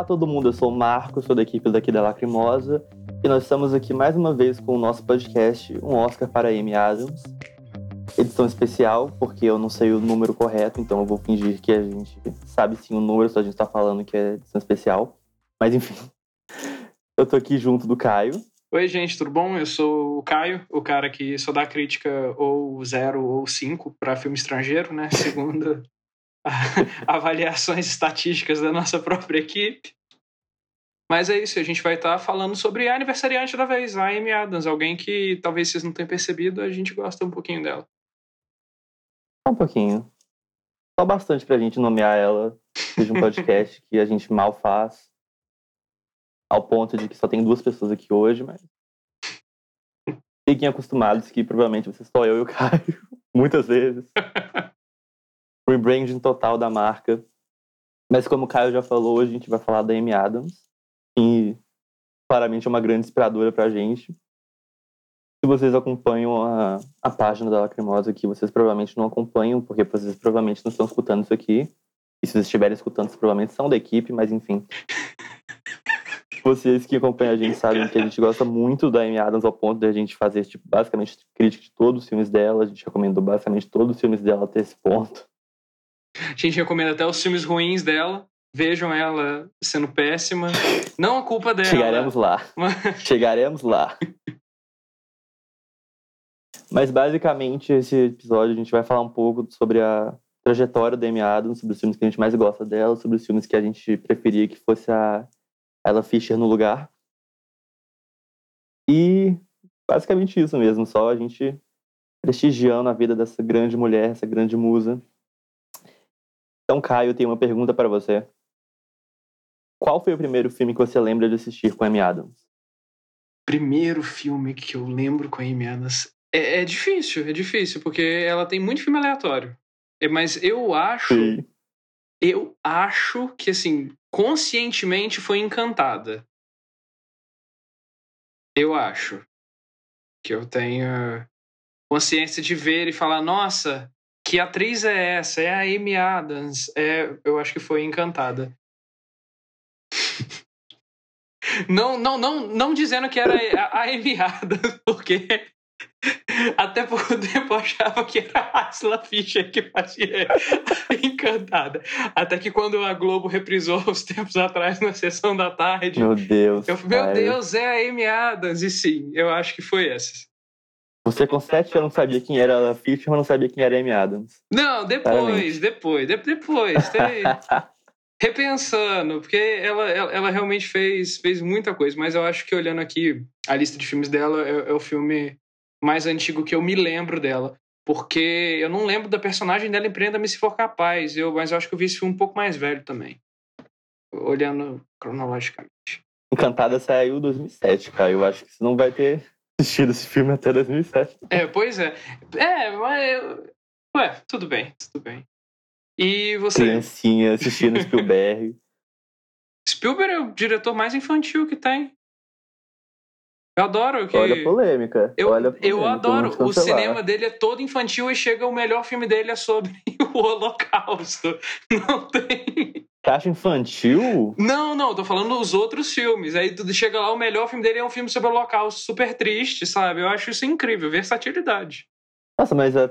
Olá todo mundo, eu sou o Marco, sou da equipe daqui da Lacrimosa e nós estamos aqui mais uma vez com o nosso podcast, um Oscar para Amy Adams. Edição especial, porque eu não sei o número correto, então eu vou fingir que a gente sabe sim o número, só a gente está falando que é edição especial. Mas enfim, eu tô aqui junto do Caio. Oi, gente, tudo bom? Eu sou o Caio, o cara que só dá crítica ou zero ou cinco para filme estrangeiro, né? Segundo avaliações estatísticas da nossa própria equipe. Mas é isso, a gente vai estar tá falando sobre a aniversariante da vez, a Amy Adams, alguém que talvez vocês não tenham percebido, a gente gosta um pouquinho dela. Um pouquinho. Só bastante pra gente nomear ela, seja um podcast que a gente mal faz, ao ponto de que só tem duas pessoas aqui hoje, mas fiquem acostumados que provavelmente você só eu e o Caio, muitas vezes. Rebranding total da marca. Mas como o Caio já falou, hoje a gente vai falar da Amy Adams, que claramente é uma grande inspiradora pra gente. Se vocês acompanham a, a página da Lacrimosa aqui, vocês provavelmente não acompanham, porque vocês provavelmente não estão escutando isso aqui. E se vocês estiverem escutando, vocês provavelmente são da equipe, mas enfim. Vocês que acompanham a gente sabem que a gente gosta muito da Amy Adams ao ponto de a gente fazer tipo, basicamente crítica de todos os filmes dela. A gente recomendou basicamente todos os filmes dela até esse ponto. A gente recomenda até os filmes ruins dela. Vejam ela sendo péssima. Não a culpa dela. Chegaremos lá. Chegaremos lá. Mas basicamente esse episódio a gente vai falar um pouco sobre a trajetória da Amy Adams, sobre os filmes que a gente mais gosta dela, sobre os filmes que a gente preferia que fosse a Ella Fisher no lugar. E basicamente isso mesmo, só a gente prestigiando a vida dessa grande mulher, essa grande musa. Então, Caio, tenho uma pergunta para você. Qual foi o primeiro filme que você lembra de assistir com a Amy Adams? Primeiro filme que eu lembro com a Amy Adams. É, é difícil, é difícil, porque ela tem muito filme aleatório. É, mas eu acho. Sim. Eu acho que, assim, conscientemente foi encantada. Eu acho. Que eu tenho consciência de ver e falar, nossa, que atriz é essa? É a Amy Adams. É, eu acho que foi Encantada. não, não, não, não dizendo que era a, Amy Adams, porque até por tempo eu achava que era a Asla Fischer que fazia Encantada. Até que quando a Globo reprisou os tempos atrás na sessão da tarde. Meu Deus. Eu, meu Deus, é a Amy Adams. E sim, eu acho que foi essa. Você com sete anos sabia quem era a Fischer, mas não sabia quem era Amy Adams. Não, depois, depois, de, depois. Tem... Repensando, porque ela, ela, ela, realmente fez, fez muita coisa, mas eu acho que olhando aqui a lista de filmes dela é, é o filme mais antigo que eu me lembro dela. Porque eu não lembro da personagem dela em Prenda-me Se For Capaz, eu, mas eu acho que eu vi esse filme um pouco mais velho também. Olhando cronologicamente. Encantada saiu em 2007, cara. Eu acho que você não vai ter assistido esse filme até 2007. É, pois é. É, mas. Ué, tudo bem, tudo bem. E você. Criancinha assistindo Spielberg. Spielberg é o diretor mais infantil que tem. Eu adoro que. Olha a polêmica. Eu, Olha a polêmica, eu adoro. O cinema dele é todo infantil e chega o melhor filme dele é sobre o Holocausto. Não tem. Você acha infantil? Não, não, tô falando dos outros filmes. Aí tu chega lá, o melhor filme dele é um filme sobre o Holocausto, super triste, sabe? Eu acho isso incrível, versatilidade. Nossa, mas, a,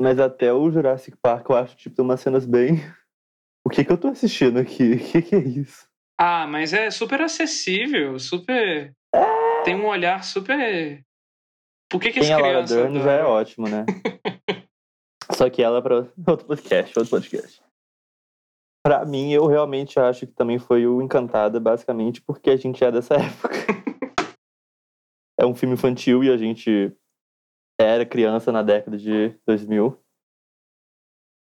mas até o Jurassic Park eu acho, tipo, tem umas cenas bem. O que que eu tô assistindo aqui? O que que é isso? Ah, mas é super acessível, super. É... Tem um olhar super. Por que que Quem as crianças. Laura Dern já é ótimo, né? Só que ela é pra outro podcast, outro podcast. Pra mim, eu realmente acho que também foi o Encantada, basicamente, porque a gente é dessa época. é um filme infantil e a gente era criança na década de 2000.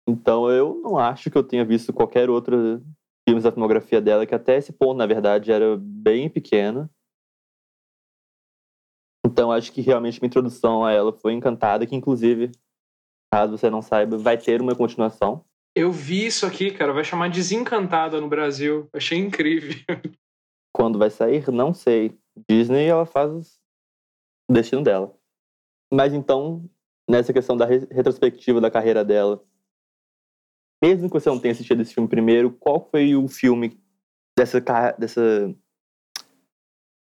Então eu não acho que eu tenha visto qualquer outro filme da filmografia dela, que até esse ponto, na verdade, era bem pequena. Então acho que realmente minha introdução a ela foi encantada, que inclusive, caso você não saiba, vai ter uma continuação. Eu vi isso aqui, cara. Vai chamar Desencantada no Brasil. Achei incrível. Quando vai sair, não sei. Disney, ela faz o destino dela. Mas então, nessa questão da retrospectiva da carreira dela, mesmo que você não tenha assistido esse filme primeiro, qual foi o filme dessa, dessa.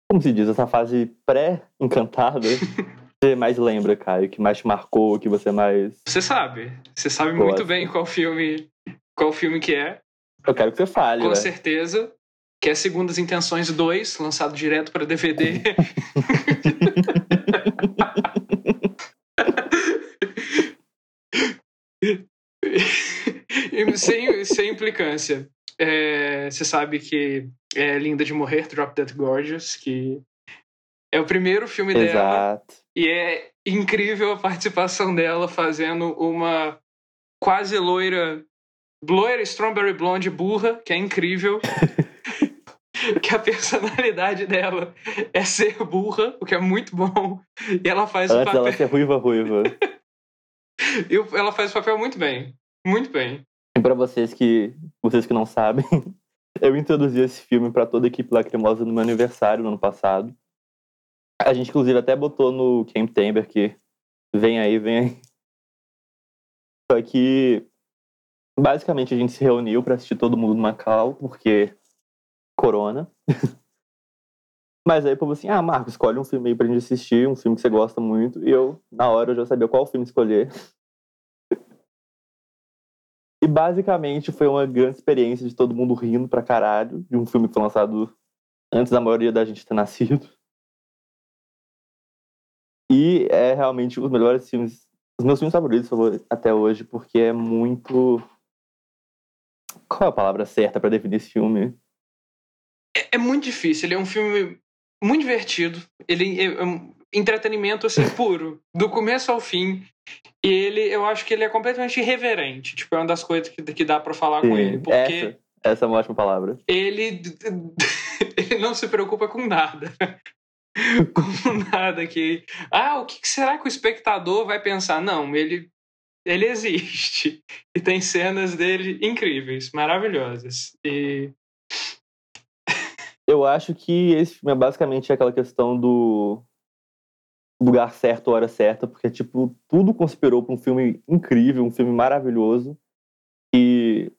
Como se diz? Essa fase pré-encantada. você mais lembra, Caio? Que mais te marcou, que você mais. Você sabe. Você sabe Gosto. muito bem qual filme, qual filme que é. Eu quero que você fale, Com né? certeza. Que é Segundas Intenções 2, lançado direto para DVD. Sem, sem implicância. É, você sabe que é Linda de Morrer, Drop Dead Gorgeous, que é o primeiro filme dela. E é incrível a participação dela fazendo uma quase loira, loira Strawberry Blonde burra, que é incrível. que a personalidade dela é ser burra, o que é muito bom. E ela faz o Antes papel. dela ser ruiva, ruiva. e o- ela faz o papel muito bem. Muito bem. E pra vocês que, vocês que não sabem, eu introduzi esse filme pra toda a equipe Lacrimosa no meu aniversário no ano passado. A gente, inclusive, até botou no Camp Timber que vem aí, vem aí. Só que, basicamente, a gente se reuniu pra assistir todo mundo no Macau, porque corona. Mas aí, o povo assim, ah, Marco, escolhe um filme aí pra gente assistir, um filme que você gosta muito. E eu, na hora, eu já sabia qual filme escolher. E basicamente foi uma grande experiência de todo mundo rindo pra caralho de um filme que foi lançado antes da maioria da gente ter nascido. E é realmente um dos melhores filmes, os meus filmes favoritos favor- até hoje, porque é muito. Qual é a palavra certa pra definir esse filme? É, é muito difícil. Ele é um filme muito divertido. Ele é um entretenimento assim puro, do começo ao fim. E ele, eu acho que ele é completamente irreverente. Tipo, é uma das coisas que, que dá pra falar com ele, porque essa, essa é uma ótima palavra. ele ele não se preocupa com nada. com nada que ah, o que será que o espectador vai pensar? Não, ele ele existe e tem cenas dele incríveis, maravilhosas. E Eu acho que esse filme é basicamente aquela questão do lugar certo, hora certa, porque, tipo, tudo conspirou para um filme incrível, um filme maravilhoso, e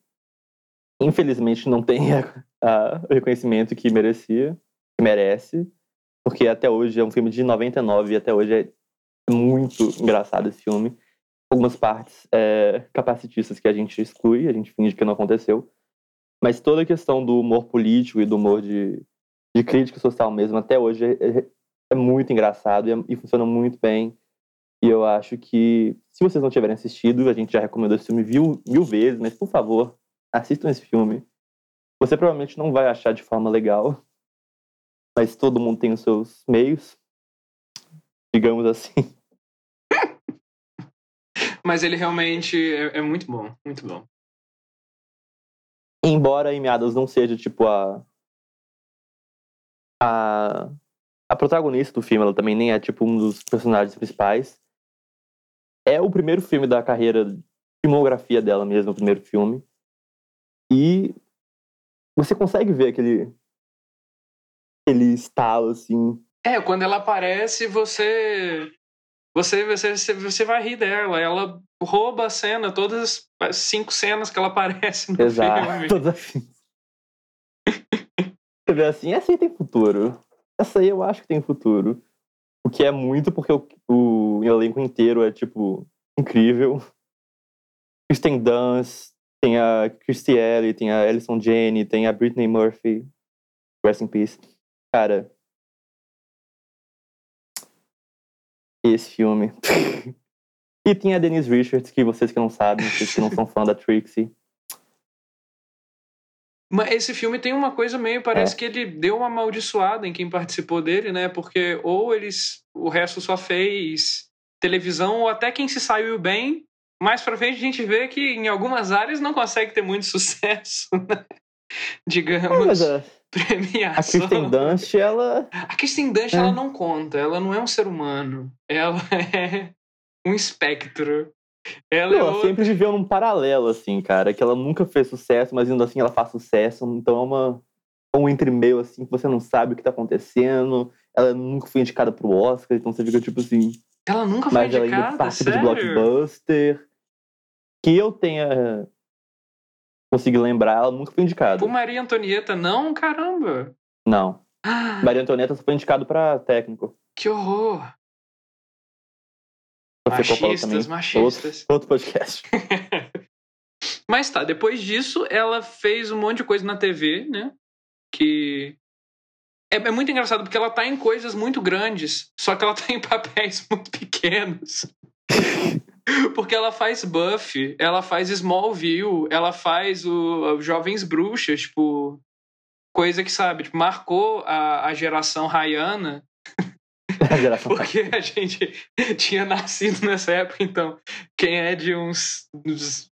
infelizmente não tem o reconhecimento que merecia, que merece, porque até hoje é um filme de 99 e até hoje é muito engraçado esse filme. Algumas partes é, capacitistas que a gente exclui, a gente finge que não aconteceu. Mas toda a questão do humor político e do humor de, de crítica social mesmo, até hoje, é, é- é muito engraçado e, é- e funciona muito bem. E eu acho que, se vocês não tiverem assistido, a gente já recomendou esse filme mil, mil vezes, mas por favor, assistam esse filme. Você provavelmente não vai achar de forma legal, mas todo mundo tem os seus meios, digamos assim. mas ele realmente é, é muito bom, muito bom. Embora Amy Adams não seja, tipo, a. A, a protagonista do filme, ela também nem é, tipo, um dos personagens principais. É o primeiro filme da carreira, filmografia dela mesmo, o primeiro filme. E você consegue ver aquele. Aquele estalo, assim. É, quando ela aparece, você você você você, vai rir dela. Ela rouba a cena, todas as cinco cenas que ela aparece no Exato. filme. Todas assim. Você vê assim, essa aí tem futuro. Essa aí eu acho que tem futuro. O que é muito porque o, o elenco inteiro é, tipo, incrível. Kristen Dunst, tem a Christy Ellie, tem a Alison Janney, tem a Britney Murphy. Rest in peace. Cara. Esse filme. e tem a Denise Richards, que vocês que não sabem, vocês que não são fã da Trixie. Mas esse filme tem uma coisa meio, parece que ele deu uma amaldiçoada em quem participou dele, né? Porque ou eles, o resto só fez televisão, ou até quem se saiu bem. Mais pra frente a gente vê que em algumas áreas não consegue ter muito sucesso, né? Digamos, Mas a, a premiação. Kristen Dunst, ela. A Kristen Dunst, É. ela não conta. Ela não é um ser humano. Ela é um espectro. Ela é Ela outra. sempre viveu num paralelo, assim, cara. Que ela nunca fez sucesso, mas ainda assim ela faz sucesso. Então é uma, um entre-meio, assim, que você não sabe o que tá acontecendo. Ela nunca foi indicada pro Oscar, então você fica tipo assim. Ela nunca foi Mas ela ainda indicada, participa de sério? blockbuster. Que eu tenha conseguir lembrar, ela nunca foi indicada. Por Maria Antonieta, não? Caramba! Não. Ah, Maria Antonieta só foi indicado pra técnico. que horror! Machistas, machistas. Outro, outro podcast. Mas tá, depois disso, ela fez um monte de coisa na TV, né? Que. É, é muito engraçado porque ela tá em coisas muito grandes, só que ela tá em papéis muito pequenos. porque ela faz Buffy, ela faz Smallville, ela faz o, Jovens Bruxas, tipo. Coisa que, sabe, tipo, marcou a, a geração Rayana, A geração porque a gente tinha nascido nessa época, então quem é de uns. uns-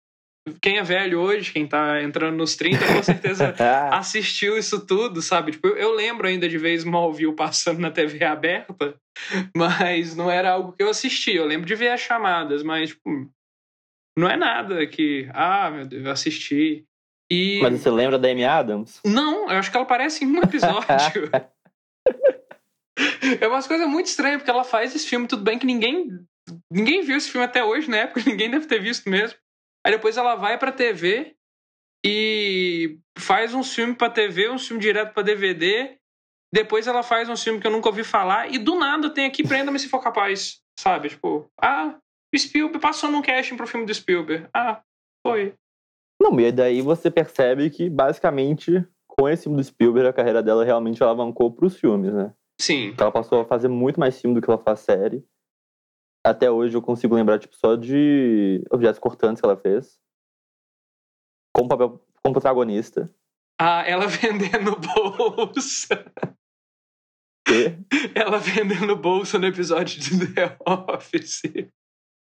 quem é velho hoje, quem tá entrando nos 30, com certeza Ah, assistiu isso tudo, sabe? Tipo, eu, lembro ainda de ver Smallville passando na TV aberta, mas não era algo que eu assisti. Eu lembro de ver as chamadas, mas tipo, não é nada que, ah, meu Deus, eu assisti. E Mas você lembra da Amy Adams? não, eu acho que ela aparece em um episódio. é umas coisas muito estranhas, porque ela faz esse filme, tudo bem que ninguém ninguém viu esse filme até hoje, na época, ninguém deve ter visto mesmo. Aí depois ela vai pra TV e faz um filme pra TV, um filme direto pra DVD. Depois ela faz um filme que eu nunca ouvi falar e do nada tem aqui Prenda-me se for capaz, sabe? Tipo, ah, o Spielberg passou num casting pro filme do Spielberg. Ah, foi. Não, e daí você percebe que, basicamente, com esse filme do Spielberg, a carreira dela realmente alavancou pros filmes, né? Sim. Ela passou a fazer muito mais filme do que ela faz série. Até hoje eu consigo lembrar, tipo, só de objetos cortantes que ela fez. Como papel, como protagonista. Ah, ela vendendo bolsa. E Ela vendendo bolsa no episódio de The Office.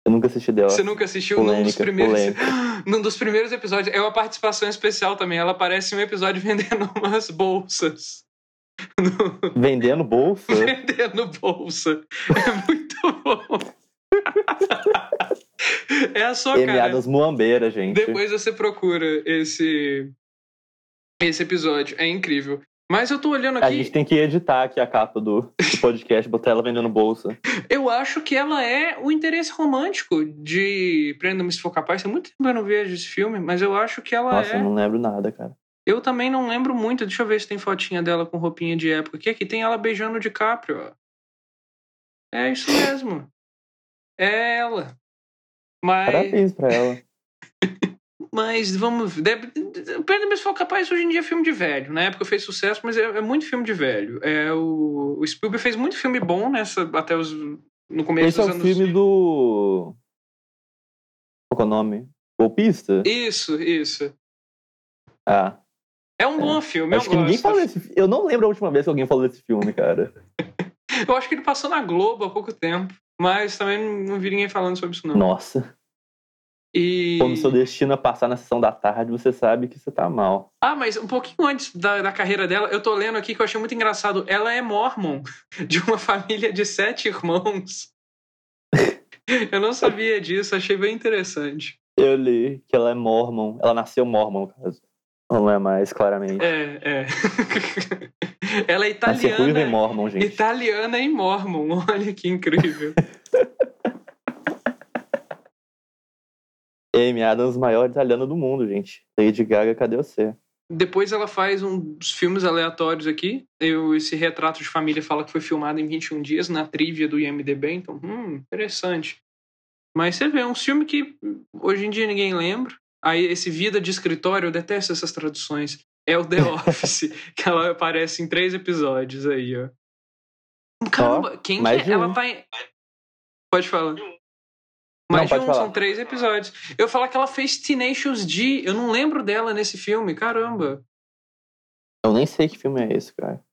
eu nunca assisti dela. Você nunca assistiu num dos Polêmica, primeiros. polêmica. Num dos primeiros episódios. É uma participação especial também. Ela aparece em um episódio vendendo umas bolsas. No- Vendendo bolsa? Vendendo bolsa. É muito bom. É a sua Amy cara. Muambeira, gente. Depois você procura esse esse episódio. É incrível. Mas eu tô olhando A aqui. gente tem que editar aqui a capa do, do podcast, botar ela vendendo bolsa. Eu acho que ela é o interesse romântico de Prenda-me se for capaz. Tem muito tempo que eu não vejo esse filme, mas eu acho que ela Nossa, é. eu não lembro nada, cara. Eu também não lembro muito. Deixa eu ver se tem fotinha dela com roupinha de época. Aqui, aqui tem ela beijando o DiCaprio. ó. É isso mesmo. É ela. Mas, Parabéns pra ela. mas vamos. Deve... Se for capaz hoje em dia é filme de velho. Na época fez sucesso, mas é, é muito filme de velho. É o... o Spielberg fez muito filme bom nessa até os no começo Esse é dos o anos. filme do. Qual é o nome? Golpista? Isso, isso. Ah. É um bom filme, Acho eu que ninguém gosto. falou desse Eu não lembro a última vez que alguém falou desse filme, cara. Eu acho que ele passou na Globo há pouco tempo, mas também não, vi ninguém falando sobre isso não. Nossa. E Quando seu destino é passar na sessão da tarde, você sabe que você tá mal. Ah, mas um pouquinho antes da, da carreira dela, eu tô lendo aqui que eu achei muito engraçado. Ela é mormon, de uma família de sete irmãos. eu não sabia disso, achei bem interessante. Eu li que ela é mormon. Ela nasceu mormon, no caso. Não é mais, claramente. É, é. Ela é e italiana. mormon, gente. Italiana e mormon, olha que incrível. Amy Adams, maior italiana do mundo, gente. Lady Gaga, cadê você? Depois ela faz uns filmes aleatórios aqui. Eu, esse retrato de família fala que foi filmado em 21 dias na trivia do IMDB, então, hum, interessante. Mas você vê, é um filme que hoje em dia ninguém lembra. Aí esse Vida de Escritório, eu detesto essas traduções. É o The Office, que ela aparece em três episódios aí, ó. Caramba, quem que mais é? de Ela um. tá em... Pode falar. Mais de pode um, falar. são três episódios. Eu ia falar que ela fez Tenacious D. Eu não lembro dela nesse filme, caramba. Eu nem sei que filme é esse, cara.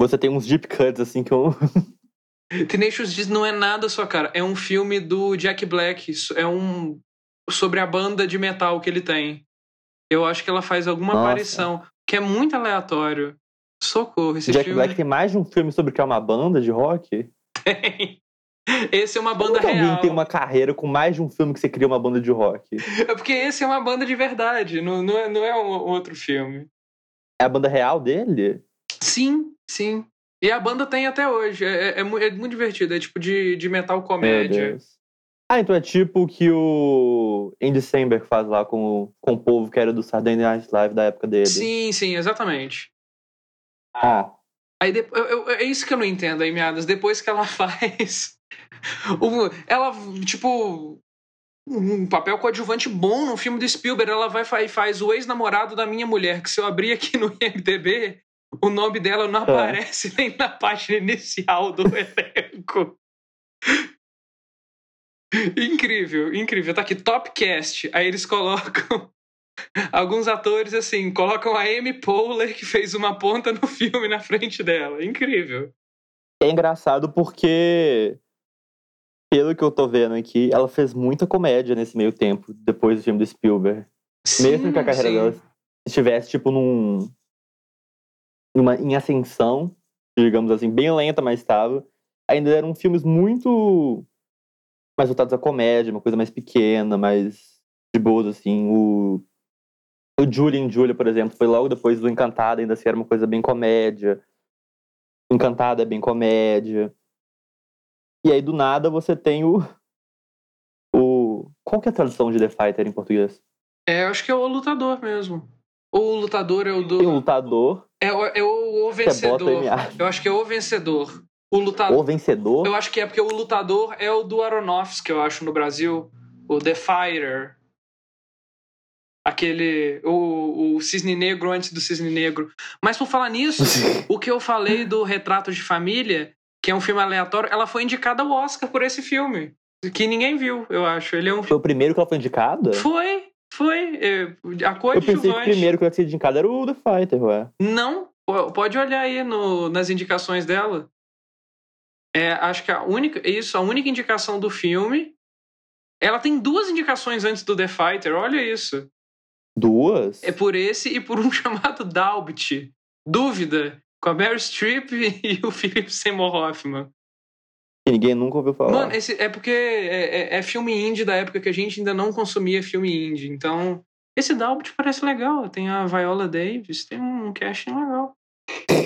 Você tem uns deep cuts, assim, que eu... Tenacious D não é nada só, cara. É um filme do Jack Black. É um. sobre a banda de metal que ele tem. Eu acho que ela faz alguma Nossa. aparição. Que é muito aleatório. Socorro, esse Jack filme Black tem mais de um filme sobre que é uma banda de rock? tem. Esse é uma Como banda alguém real. tem uma carreira com mais de um filme que você cria uma banda de rock? É porque esse é uma banda de verdade, não, não, é, não é um outro filme. É a banda real dele? Sim, sim. E a banda tem até hoje. É, é, é é muito divertido. É tipo de, de metal comédia. Ah, então é tipo o que o Andy Samberg faz lá com, o- com o povo que era do Saturday Night Live da época dele. Sim, sim, exatamente. Ah, Aí depois, eu- eu- é isso que eu não entendo, aí, Miadas. Depois que ela faz. o- ela, tipo. Um papel coadjuvante bom no filme do Spielberg. Ela vai e faz o ex-namorado da minha mulher, que se eu abrir aqui no IMDB, o nome dela não aparece nem na página inicial do elenco. incrível, incrível. Tá aqui, Top Cast. Aí eles colocam alguns atores assim, colocam a Amy Poehler, que fez uma ponta no filme na frente dela. Incrível. é engraçado porque, pelo que eu tô vendo aqui, ela fez muita comédia nesse meio tempo, depois do filme do Spielberg. Mesmo que a carreira sim. dela estivesse, tipo, num. Numa, em ascensão, digamos assim, bem lenta, mas estava. Ainda eram filmes muito mais voltados à comédia, uma coisa mais pequena, mais de boas, assim. O, o Julie and Julia, por exemplo, foi logo depois do Encantado, ainda assim era uma coisa bem comédia. Encantado é bem comédia. E aí, do nada, você tem o. o qual que é a tradução de The Fighter em português? É, eu acho que é o lutador mesmo. O lutador é o do. O lutador, É, o- é o, o vencedor. Eu acho que é o vencedor. O lutador. O vencedor? Eu acho que é porque o lutador é o do Aronofsky, eu acho, no Brasil. O The Fighter. Aquele. O, o Cisne Negro antes do Cisne Negro. Mas por falar nisso, o que eu falei do Retrato de Família, que é um filme aleatório, ela foi indicada ao Oscar por esse filme. Que ninguém viu, eu acho. Ele é um. Foi o primeiro que ela foi indicada? Foi, foi. É, A Eu pensei que o primeiro que ela tinha indicado era o The Fighter, ué. Não, po- pode olhar aí no- nas indicações dela. É, acho que a única, isso, a única indicação do filme. Ela tem duas indicações antes do The Fighter, olha isso. Duas? É por esse e por um chamado Dalbit. Dúvida, com a Meryl Streep e o Philip Seymour Hoffman. Que ninguém nunca ouviu falar. Mano, esse, é porque é, é- é filme indie da época que a gente ainda não consumia filme indie. Então, esse Dalbit parece legal. Tem a Viola Davis, tem um casting legal.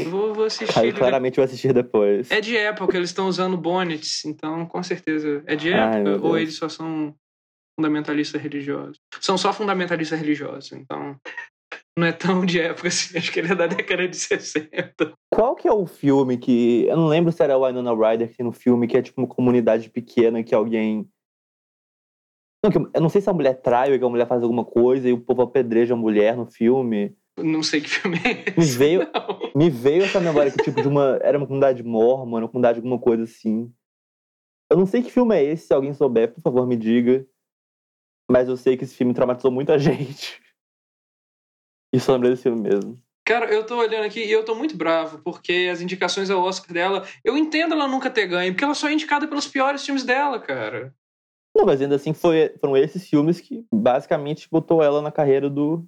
Vou, vou assistir. Aí claramente eu vou assistir depois. É de época, eles estão usando bonnets, então com certeza é de Ai, época, ou Deus. eles só são fundamentalistas religiosos. São só fundamentalistas religiosos, então não é tão de época assim, acho que ele é da década de 60. Qual que é o filme que. Eu não lembro se era o Winona Ryder que tem no filme, que é tipo uma comunidade pequena que alguém. Não, que eu não sei se a mulher trai ou que a mulher faz alguma coisa e o povo apedreja a mulher no filme. Não sei que filme é Me esse. veio, não. me veio essa memória que, tipo, de uma. Era uma comunidade mormon, uma comunidade alguma coisa assim. Eu não sei que filme é esse, se alguém souber, por favor, me diga. Mas eu sei que esse filme traumatizou muita gente. E só lembrei desse filme mesmo. Cara, eu tô olhando aqui e eu tô muito bravo, porque as indicações ao Oscar dela, eu entendo ela nunca ter ganho, porque ela só é indicada pelos piores filmes dela, cara. Não, mas ainda assim foi, foram esses filmes que basicamente botou ela na carreira do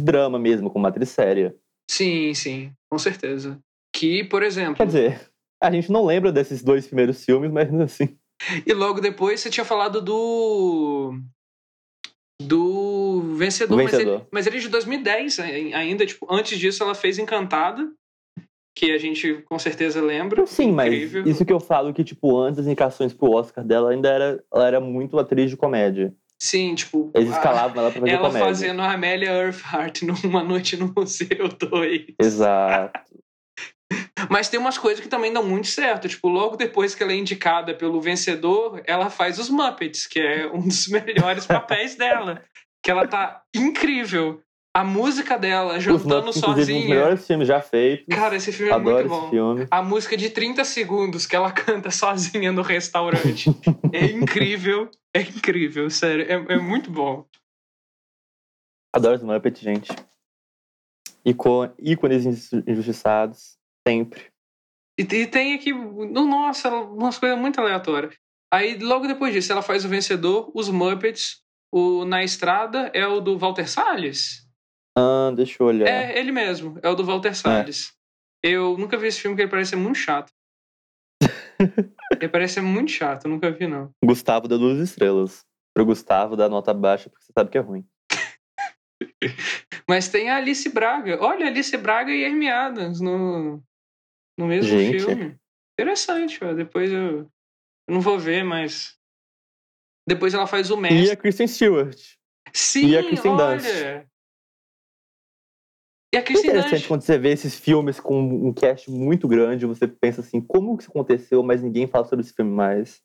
drama mesmo, como atriz séria. Sim, sim, com certeza. Que, por exemplo. Quer dizer, a gente não lembra desses dois primeiros filmes, mas assim. E logo depois você tinha falado do. Do Vencedor, Do Mas, ele, Vencedor. mas ele é de 2010 ai- ainda. Tipo, antes disso ela fez Encantada, que a gente com certeza lembra. Sim, mas Incrível. isso que eu falo que, tipo, antes das indicações pro Oscar dela, ainda era, ela era muito atriz de comédia. Sim, tipo. Eles escalavam ela pra fazer ela comédia. fazendo a Amélia Earhart numa noite no Museu 2. Exato. Mas tem umas coisas que também dão muito certo. Tipo, logo depois que ela é indicada pelo vencedor, ela faz os Muppets, que é um dos melhores papéis dela. Que ela tá incrível. A música dela, Os jantando Muppets, inclusive, um dos sozinha. melhores filmes já feitos. Cara, esse filme é Adoro muito esse bom. filme. A música de 30 segundos que ela canta sozinha no restaurante. é incrível. É incrível, sério. É, é muito bom. Adoro os Muppets, gente. Icô- ícones inju- injustiçados. Sempre. E, e tem aqui, no- nossa, umas coisas muito aleatórias. Aí, logo depois disso, ela faz o vencedor, os Muppets. O Na Estrada é o do Walter Salles? Ah, deixa eu olhar. É, ele mesmo, é o do Walter Salles. Eu nunca vi esse filme porque ele parece ser muito chato. ele parece ser muito chato, eu nunca vi, não. Gustavo dá duas estrelas. Pro Gustavo dá nota baixa, porque você sabe que é ruim. Mas tem a Alice Braga. Olha, Alice Braga e Adams no, no mesmo Gente. filme. Interessante, ó. depois eu, eu não vou ver, mas Depois ela faz o Mestre. E a Kristen Stewart. Sim, e a Kristen olha. Dunst. E a É Kristen interessante Dunst. quando você vê esses filmes com um cast muito grande, você pensa assim, como que isso aconteceu, mas ninguém fala sobre esse filme mais.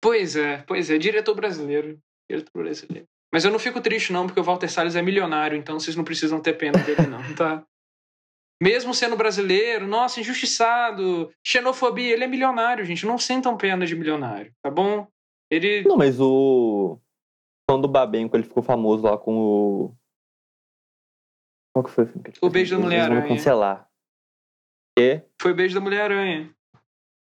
Pois é, pois é, diretor brasileiro. Diretor brasileiro. Mas eu não fico triste, não, porque o Walter Salles é milionário, então vocês não precisam ter pena dele, não, tá? Mesmo sendo brasileiro, nossa, injustiçado, xenofobia, ele é milionário, gente. Não sentam pena de milionário, tá bom? Ele. Não, mas o. Quando o Babenco ele ficou famoso lá com o. Qual que foi o filme? que O? Beijo da Mulher-Aranha. cancelar. E Foi o beijo da Mulher-Aranha.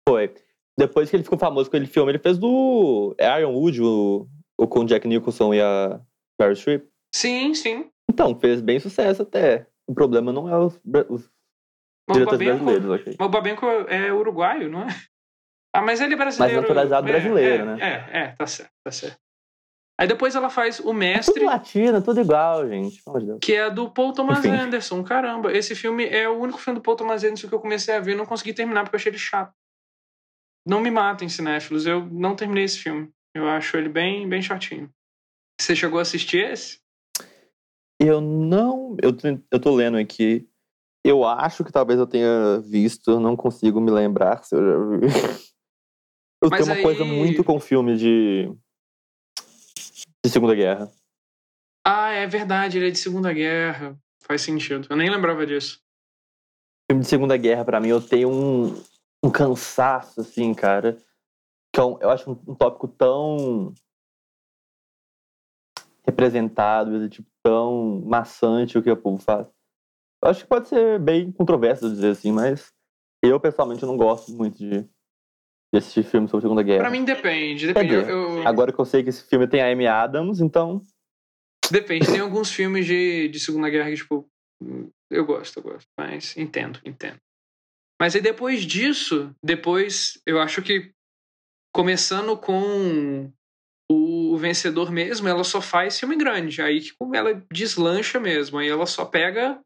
foi. Depois que ele ficou famoso com aquele filme, ele fez do é Ironwood, o, o com o Jack Nicholson e a Meryl Streep. Sim, sim. Então, fez bem sucesso até. O problema não é os, os Mas diretores Babenco, brasileiros, ok? mas o Babenco é uruguaio, não é? Ah, mas ele é brasileiro. naturalizado é, brasileiro, é, né? É, é, tá certo, tá certo. Aí depois ela faz o Tudo Mestre, latino, tudo igual, gente. De que é do Paul Thomas Enfim. Anderson. Caramba, esse filme é o único filme do Paul Thomas Anderson que eu comecei a ver e não consegui terminar porque eu achei ele chato. Não me matem, cinéfilos, eu não terminei esse filme. Eu acho ele bem, bem chatinho. Você chegou a assistir esse? Eu não. Eu, tô- eu tô lendo aqui. Eu acho que talvez eu tenha visto, eu não consigo me lembrar se eu já vi. Eu Mas tenho uma aí- coisa muito com filme de. De Segunda Guerra. Ah, é verdade, ele é de Segunda Guerra. Faz sentido. Eu nem lembrava disso. Filme de Segunda Guerra, pra mim, eu tenho um, um cansaço, assim, cara. Que é um- eu acho um, um tópico tão. representado, tipo, tão maçante o que o povo faz. Eu acho que pode ser bem controverso dizer assim, mas eu pessoalmente não gosto muito de, de assistir filmes sobre a Segunda Guerra. Pra mim depende, depende. Eu- Agora que eu sei que esse filme tem a Amy Adams, então. Depende, tem alguns filmes de, de Segunda Guerra que, tipo, eu gosto, eu gosto, mas entendo, entendo. Mas aí depois disso, depois, eu acho que começando com o vencedor mesmo, ela só faz filme grande. Aí que ela deslancha mesmo. Aí ela só pega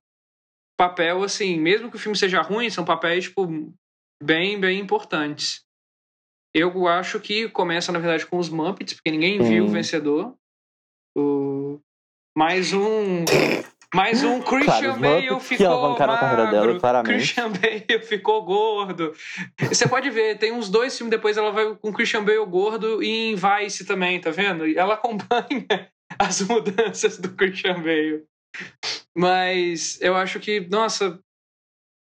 papel, assim, mesmo que o filme seja ruim, são papéis, tipo, bem, bem importantes. Eu acho que começa, na verdade, com os Muppets, porque ninguém viu o vencedor. O... Mais um. Mais um Claro, Christian os Bale que ficou a carreira dela, magro. claramente. Christian Bale ficou gordo. Você pode ver, tem uns dois filmes depois ela vai com Christian Bale gordo e em Vice também, tá vendo? Ela acompanha as mudanças do Christian Bale. Mas eu acho que, nossa,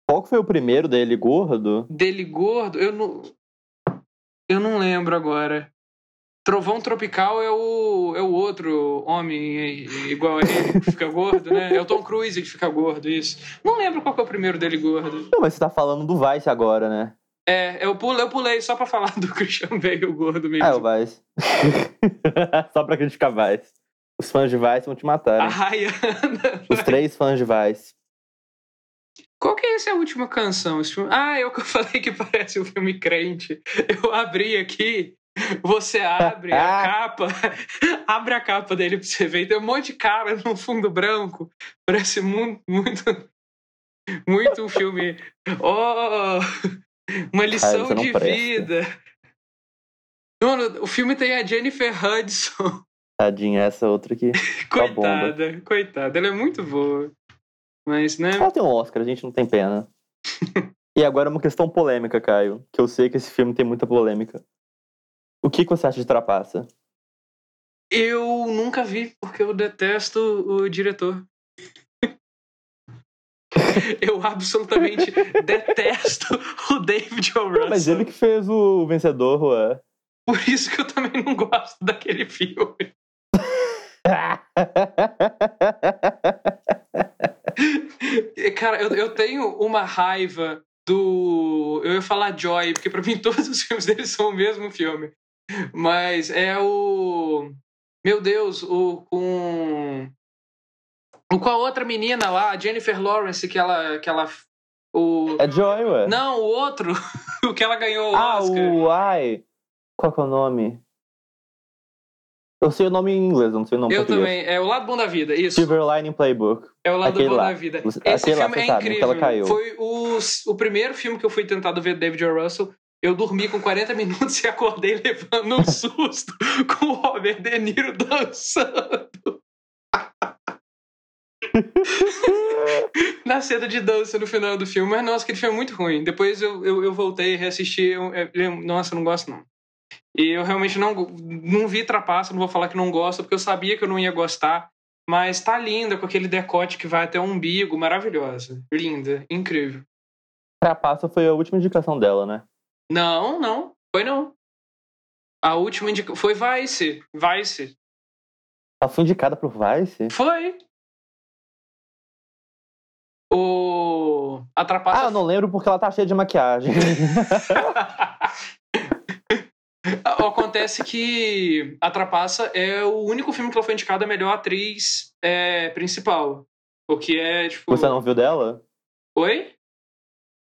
Qual que foi o primeiro dele, gordo? dele gordo, eu não. Eu não lembro agora. Trovão Tropical é o, é o outro homem igual a ele que fica gordo, né? É o Tom Cruise que fica gordo, isso. Não lembro qual é o primeiro dele gordo. Não, mas você tá falando do Vice agora, né? É, eu pulei, eu pulei só pra falar do Christian Bale gordo mesmo. Ah, é o Vice. Só pra criticar Vice. Os fãs de Vice vão te matar, A né? Rayana. Os três fãs de Vice. Qual que é essa última canção? Ah, é o que eu falei que parece um filme crente. Eu abri aqui, você abre a capa, abre a capa dele pra você ver. e Tem um monte de cara no fundo branco. Parece muito, muito, muito um filme. Oh, uma lição não de presta. vida. Mano, o filme tem a Jennifer Hudson. Tadinha, essa outra aqui. Coitada, coitada. Ela é muito boa. Mas, né? Ela tem um Oscar, a gente não tem pena. e agora uma questão polêmica, Caio. Que eu sei que esse filme tem muita polêmica. O que, que você acha de Trapaça? Eu nunca vi, porque eu detesto o diretor. eu absolutamente detesto o David O. Russell. Mas ele que fez o vencedor, Juan. Por isso que eu também não gosto daquele filme. Cara, eu, eu tenho uma raiva do. Eu ia falar Joy, porque pra mim todos os filmes dele são o mesmo filme. Mas é o. Meu Deus, o com. O com a outra menina lá, a Jennifer Lawrence, que ela. Que ela o... É Joy, ué. Não, o outro, o que ela ganhou o ah, Oscar. o. Ai. Qual que é o nome? Eu sei o nome em inglês, eu não sei o nome em Eu português. também, é o Lado Bom da Vida, isso. Silver Lining Playbook. É o Lado Aquele Bom lá. da Vida. Esse aquele lá, filme você é sabe, incrível. ela caiu. Foi o, o primeiro filme que eu fui tentado ver David O. Russell. eu dormi com 40 minutos e acordei levando um susto com o Robert De Niro dançando. Na cena de dança no final do filme. Mas, nossa, aquele filme é muito ruim. Depois eu, eu, eu voltei, reassisti. Eu, eu, nossa, eu não gosto, não. E eu realmente não, não vi Trapaça, não vou falar que não gosto, porque eu sabia que eu não ia gostar. Mas tá linda, com aquele decote que vai até o umbigo, maravilhosa. Linda, incrível. Trapaça foi a última indicação dela, né? Não, não, foi não. A última indicação foi Vice. Vice. Ela foi indicada pro Vice? Foi. O. A Trapaça. Ah, eu não lembro porque ela tá cheia de maquiagem. Acontece que A Trapaça é o único filme que ela foi indicada a melhor atriz é, principal. O que é, tipo. Você não viu dela? Oi?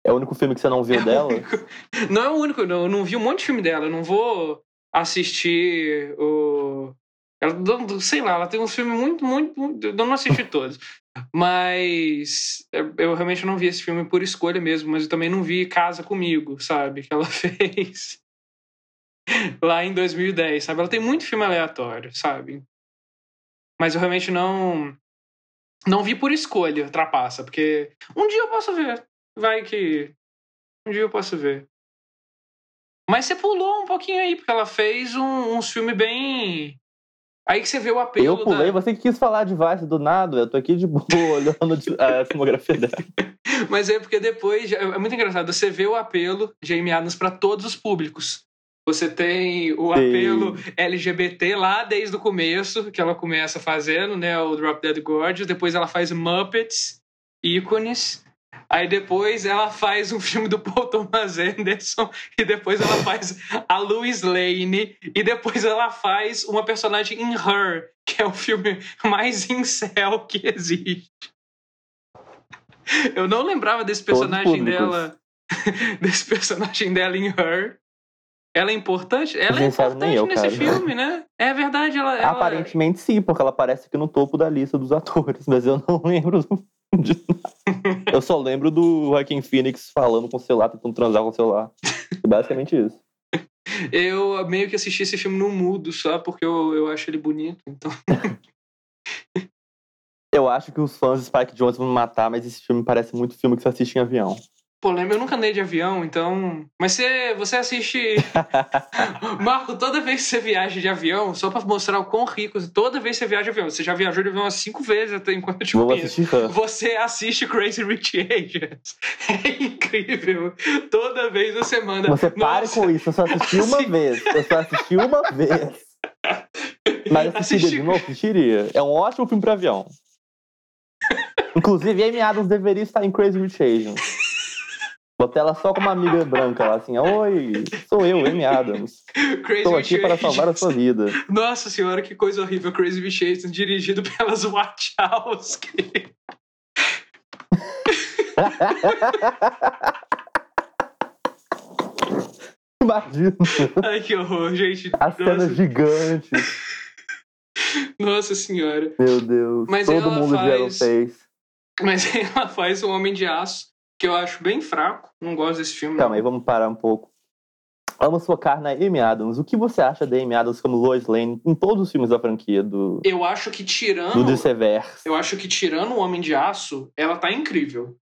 É o único filme que você não viu É dela? único- Não é o único, não. Eu não vi um monte de filme dela. Eu não vou assistir o. Ela, sei lá, ela tem uns filmes muito, muito. muito- Eu não assisti todos. Mas eu eu realmente não vi esse filme por escolha mesmo, mas eu também não vi Casa Comigo, sabe? Que ela fez lá em 2010, sabe? Ela tem muito filme aleatório, sabe? Mas eu realmente não. Não vi por escolha, Trapaça, porque um dia eu posso ver. Vai que. Um dia eu posso ver. Mas você pulou um pouquinho aí, porque ela fez um, uns filmes bem. Aí que você vê o apelo. Eu pulei, da... você que quis falar de Vice do nada, eu tô aqui de boa olhando a filmografia dela. Mas é porque depois. É muito engraçado. Você vê o apelo de Amy Adams para todos os públicos. Você tem o apelo LGBT lá desde o começo, que ela começa fazendo, né? O Drop Dead Gorgeous. Depois ela faz Muppets, ícones. Aí depois ela faz um filme do Paul Thomas Anderson. E depois ela faz a Louis Lane. E depois ela faz uma personagem em Her, que é o filme mais incel que existe. Eu não lembrava desse personagem dela. desse personagem dela em Her. Ela é importante? Ela é importante eu, nesse cara. filme, né? É verdade, ela. ela- Aparentemente sim, porque ela aparece aqui no topo da lista dos atores, mas eu não lembro de nada. Eu só lembro do Joaquin Phoenix falando com o celular, tentando transar com o celular. É basicamente isso. Eu meio que assisti esse filme no mudo, só porque eu, eu acho ele bonito. Então. Eu acho que os fãs de Spike Jones vão me matar, mas esse filme parece muito filme que você assiste em avião. Pô, lembra, eu nunca andei de avião, então. Mas você, você assiste. Marco, toda vez que você viaja de avião, só pra mostrar o quão rico, toda vez que você viaja de avião, você já viajou de avião umas cinco vezes até enquanto eu te Vou assistir. Você assiste Crazy Rich Asians. É incrível. Toda vez você manda. Você pare Nossa, com isso, eu só assisti uma Assim- vez. Eu só assisti uma vez. Mas assistiria Assisti- de novo? Assistiria. É um ótimo filme pra avião. Inclusive, Amy Adams deveria estar em Crazy Rich Asians. Botei ela só como uma amiga branca lá, assim. Oi, sou eu, Amy Adams. Crazy Estou aqui para salvar a sua vida. Nossa senhora, que coisa horrível. Crazy Rich Asians, dirigido pelas Wachowski. Imagina. Ai, que horror, gente. A cena Nossa, gigante. nossa senhora. Meu Deus. Mas Todo mundo faz- Face. Mas ela faz o Homem de Aço, que eu acho bem fraco. Não gosto desse filme. Calma aí, vamos parar um pouco. Vamos focar na Amy Adams. O que você acha da Amy Adams como Lois Lane em todos os filmes da franquia do, Eu acho que tirando. do DCverse? Eu acho que tirando o Homem de Aço, ela tá incrível.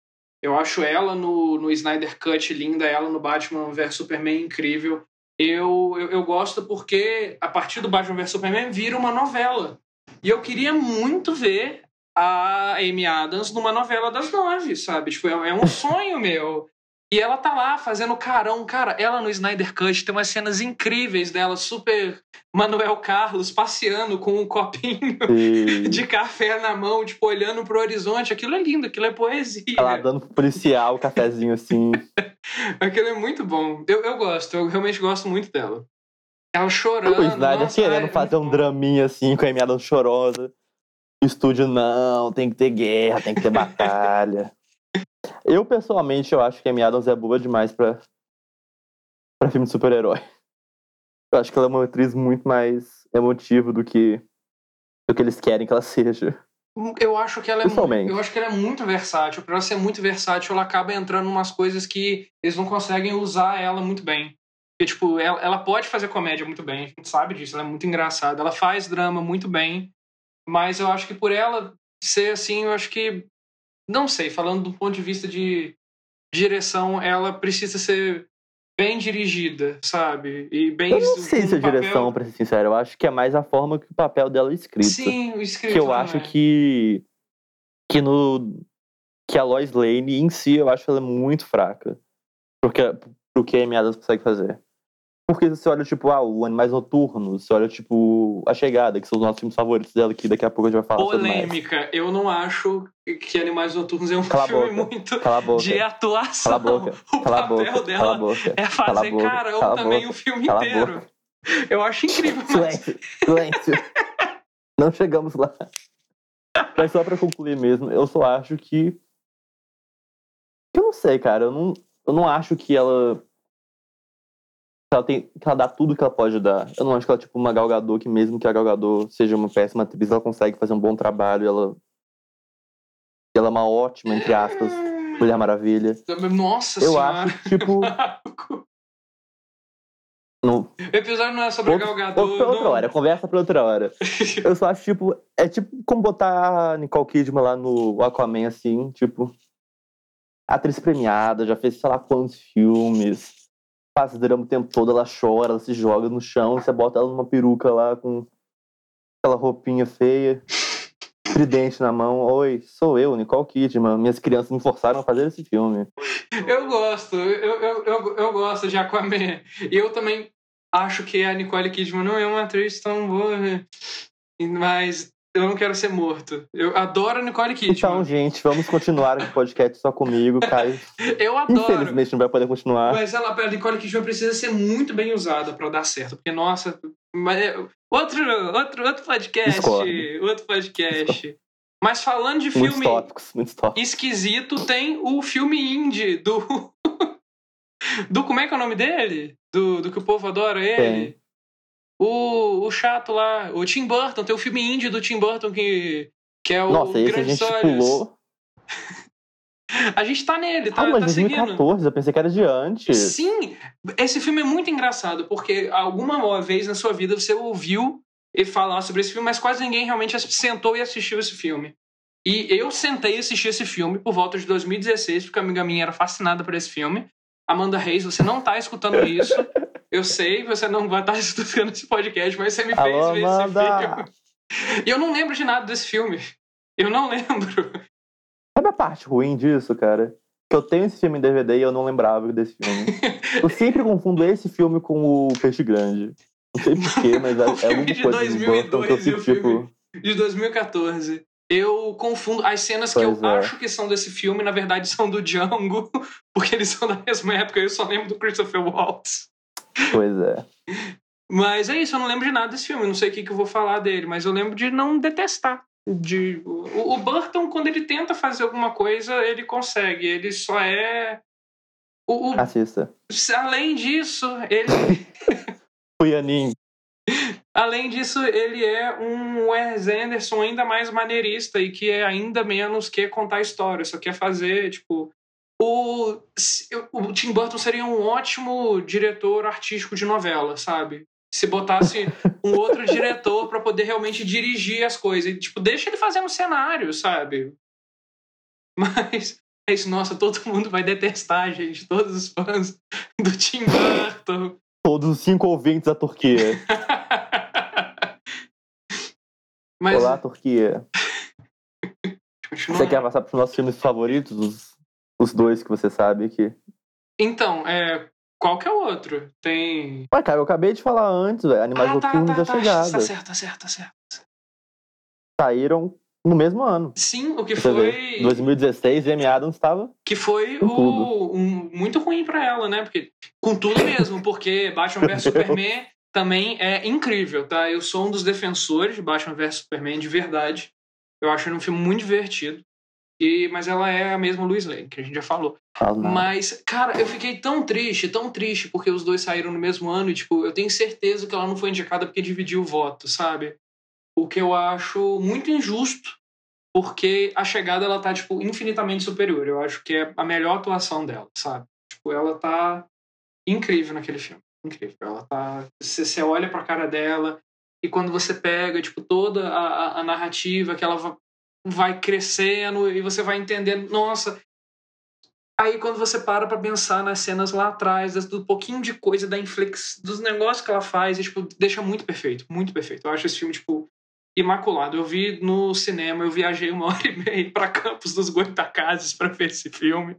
Eu acho ela no, no Snyder Cut linda, ela no Batman vs Superman incrível. Eu, eu, eu gosto porque a partir do Batman vs Superman vira uma novela. E eu queria muito ver a Amy Adams numa novela das nove, sabe? Tipo, é, é um sonho meu. E ela tá lá fazendo carão. Cara, ela no Snyder Cut tem umas cenas incríveis dela, super Manuel Carlos passeando com um copinho E de café na mão, tipo, olhando pro horizonte. Aquilo é lindo, aquilo é poesia. ela dando pro policial o cafezinho assim. Aquilo é muito bom. Eu, eu gosto, eu realmente gosto muito dela. Ela chorando. o Snyder nossa, querendo ai, fazer um bom. draminha assim com a Amy Adams chorosa. O estúdio, não, tem que ter guerra, tem que ter batalha. Eu, pessoalmente, eu acho que a Amy Adams é boa demais pra, pra filme de super-herói. Eu acho que ela é uma atriz muito mais emotiva do que, do que eles querem que ela seja. Eu acho que ela é Pessoalmente. eu acho que ela é muito versátil. Pra ela ser muito versátil, ela acaba entrando em umas coisas que eles não conseguem usar ela muito bem. Porque, tipo, ela, ela pode fazer comédia muito bem, a gente sabe disso, ela é muito engraçada. Ela faz drama muito bem, mas eu acho que por ela ser assim, eu acho que. Não sei, falando do ponto de vista de direção, ela precisa ser bem dirigida, sabe? E bem. Eu não sei se a papel- direção, pra ser sincero, eu acho que é mais a forma que o papel dela é escrito. Sim, o escrito. que eu não acho é. que que no que a Lois Lane em si eu acho ela muito fraca porque pro que a Amy Adams consegue fazer porque se você olha tipo ah, o Animais Noturnos você olha tipo A Chegada que são os nossos filmes favoritos dela que daqui a pouco a gente vai falar sobre Polêmica. Eu não acho que Animais Noturnos é um Cala filme muito de atuação. cala a boca. O cala papel boca. dela cala boca. é fazer boca, carão cala também o filme cala inteiro. Eu acho incrível, mas silêncio. Silêncio. Não chegamos lá. Mas só pra concluir mesmo eu só acho que eu não sei cara eu não eu não acho que ela ela tem que ela dá tudo que ela pode dar. Eu não acho que ela é tipo uma Gal Gadot que mesmo que a Gal Gadot seja uma péssima atriz, ela consegue fazer um bom trabalho, ela ela é uma ótima entre aspas Mulher Maravilha. Nossa Eu senhora. acho que tipo no, O episódio não é sobre a outro, Gal Gadot. outro pra outra não. hora, conversa pra outra hora. Eu só acho tipo é tipo como botar a Nicole Kidman lá no Aquaman assim, tipo atriz premiada, já fez sei lá quantos filmes. Faz drama o tempo todo, ela chora, ela se joga no chão, você bota ela numa peruca lá com aquela roupinha feia, tridente na mão. Oi, sou eu, Nicole Kidman. Minhas crianças me forçaram a fazer esse filme. Eu gosto, eu, eu, eu, eu gosto de Aquaman. E eu também acho que a Nicole Kidman não é uma atriz tão boa, né? mas eu não quero ser morto. Eu adoro a Nicole Então, Kidman. gente, vamos continuar esse podcast só comigo, Caio. eu adoro. Infelizmente não vai poder continuar. Mas ela, a Nicole Kidman precisa ser muito bem usada pra dar certo. Porque, nossa. Mas, é- outro, outro, outro podcast. Discordo. Outro podcast. Mas falando de Muitos filme tópicos, muitos tópicos. esquisito, tem o filme indie do. do. Como é que é o nome dele? Do, do que o povo adora ele? Tem. O, o chato lá. O Tim Burton. Tem o filme indie do Tim Burton que. Que é o Nossa, esse a Grandes gente Olhos. pulou. A gente tá nele, tá, Ah, mas tá seguindo. 2014, eu pensei que era de antes. Sim, esse filme é muito engraçado, porque alguma vez na sua vida você ouviu ele falar sobre esse filme, mas quase ninguém realmente sentou e assistiu esse filme. E eu sentei e assisti esse filme por volta de 2016, porque a amiga minha era fascinada por esse filme. Amanda Reis, você não tá escutando isso. Eu sei, você não vai estar escutando esse podcast, mas você me fez Alô, ver Amanda! esse filme. E eu não lembro de nada desse filme. Eu não lembro. Sabe a parte ruim disso, cara? Que eu tenho esse filme em DVD e eu não lembrava desse filme. Eu sempre confundo esse filme com o Peixe Grande. Não sei porquê, mas é, O é alguma de coisa do Burton que eu 2002 o fico tipo. de 2014. Eu confundo as cenas que Pois eu é. acho que são desse filme, na verdade são do Django, porque eles são da mesma época, eu só lembro do Christopher Waltz. Pois é. Mas é isso, eu não lembro de nada desse filme, não sei o que, que eu vou falar dele, mas eu lembro de não detestar. De... O, o Burton, quando ele tenta fazer alguma coisa, ele consegue, ele só é. O, o- Assista. Além disso, ele. O Yanin. Além disso, ele é um Wes Anderson ainda mais maneirista e que é ainda menos que contar história, só quer fazer, tipo. O, o Tim Burton seria um ótimo diretor artístico de novela, sabe? Se botasse um outro diretor para poder realmente dirigir as coisas. E, tipo, deixa ele fazendo cenário, sabe? Mas é isso, nossa, todo mundo vai detestar, gente. Todos os fãs do Tim Burton. Todos os cinco ouvintes da Turquia. Mas Olá, Turquia. Você quer passar pros nossos filmes favoritos? Os, os dois que você sabe que. Então, é, qual que é o outro? Tem. Ué, cara, eu acabei de falar antes, velho. Animais ah, tá, Noturnos tá, da tá, Chegada. tá certo, tá certo, tá certo. Saíram no mesmo ano. Sim, o que Você foi. vê. 2016, Amy Adams estava. Que foi o, um, muito ruim pra ela, né? Porque, com tudo mesmo, porque Batman vs Superman também é incrível, tá? Eu sou um dos defensores de Batman vs Superman de verdade. Eu acho ele um filme muito divertido. E, mas ela é a mesma Louis Lane, que a gente já falou. Mas, cara, eu fiquei tão triste, tão triste, porque os dois saíram no mesmo ano e, tipo, eu tenho certeza que ela não foi indicada porque dividiu o voto, sabe? O que eu acho muito injusto, porque a chegada ela tá, tipo, infinitamente superior. Eu acho que é a melhor atuação dela, sabe? Tipo, ela tá incrível naquele filme. Incrível. Ela tá. Você olha pra cara dela e quando você pega, tipo, toda a, a, a narrativa que ela vai crescendo e você vai entendendo, nossa, Aí quando você para pra pensar nas cenas lá atrás, do pouquinho de coisa, da inflex, dos negócios que ela faz, e, tipo, deixa muito perfeito, muito perfeito. Eu acho esse filme, tipo, imaculado. Eu vi no cinema, eu viajei uma hora e meia para Campos dos Goitacazes para ver esse filme.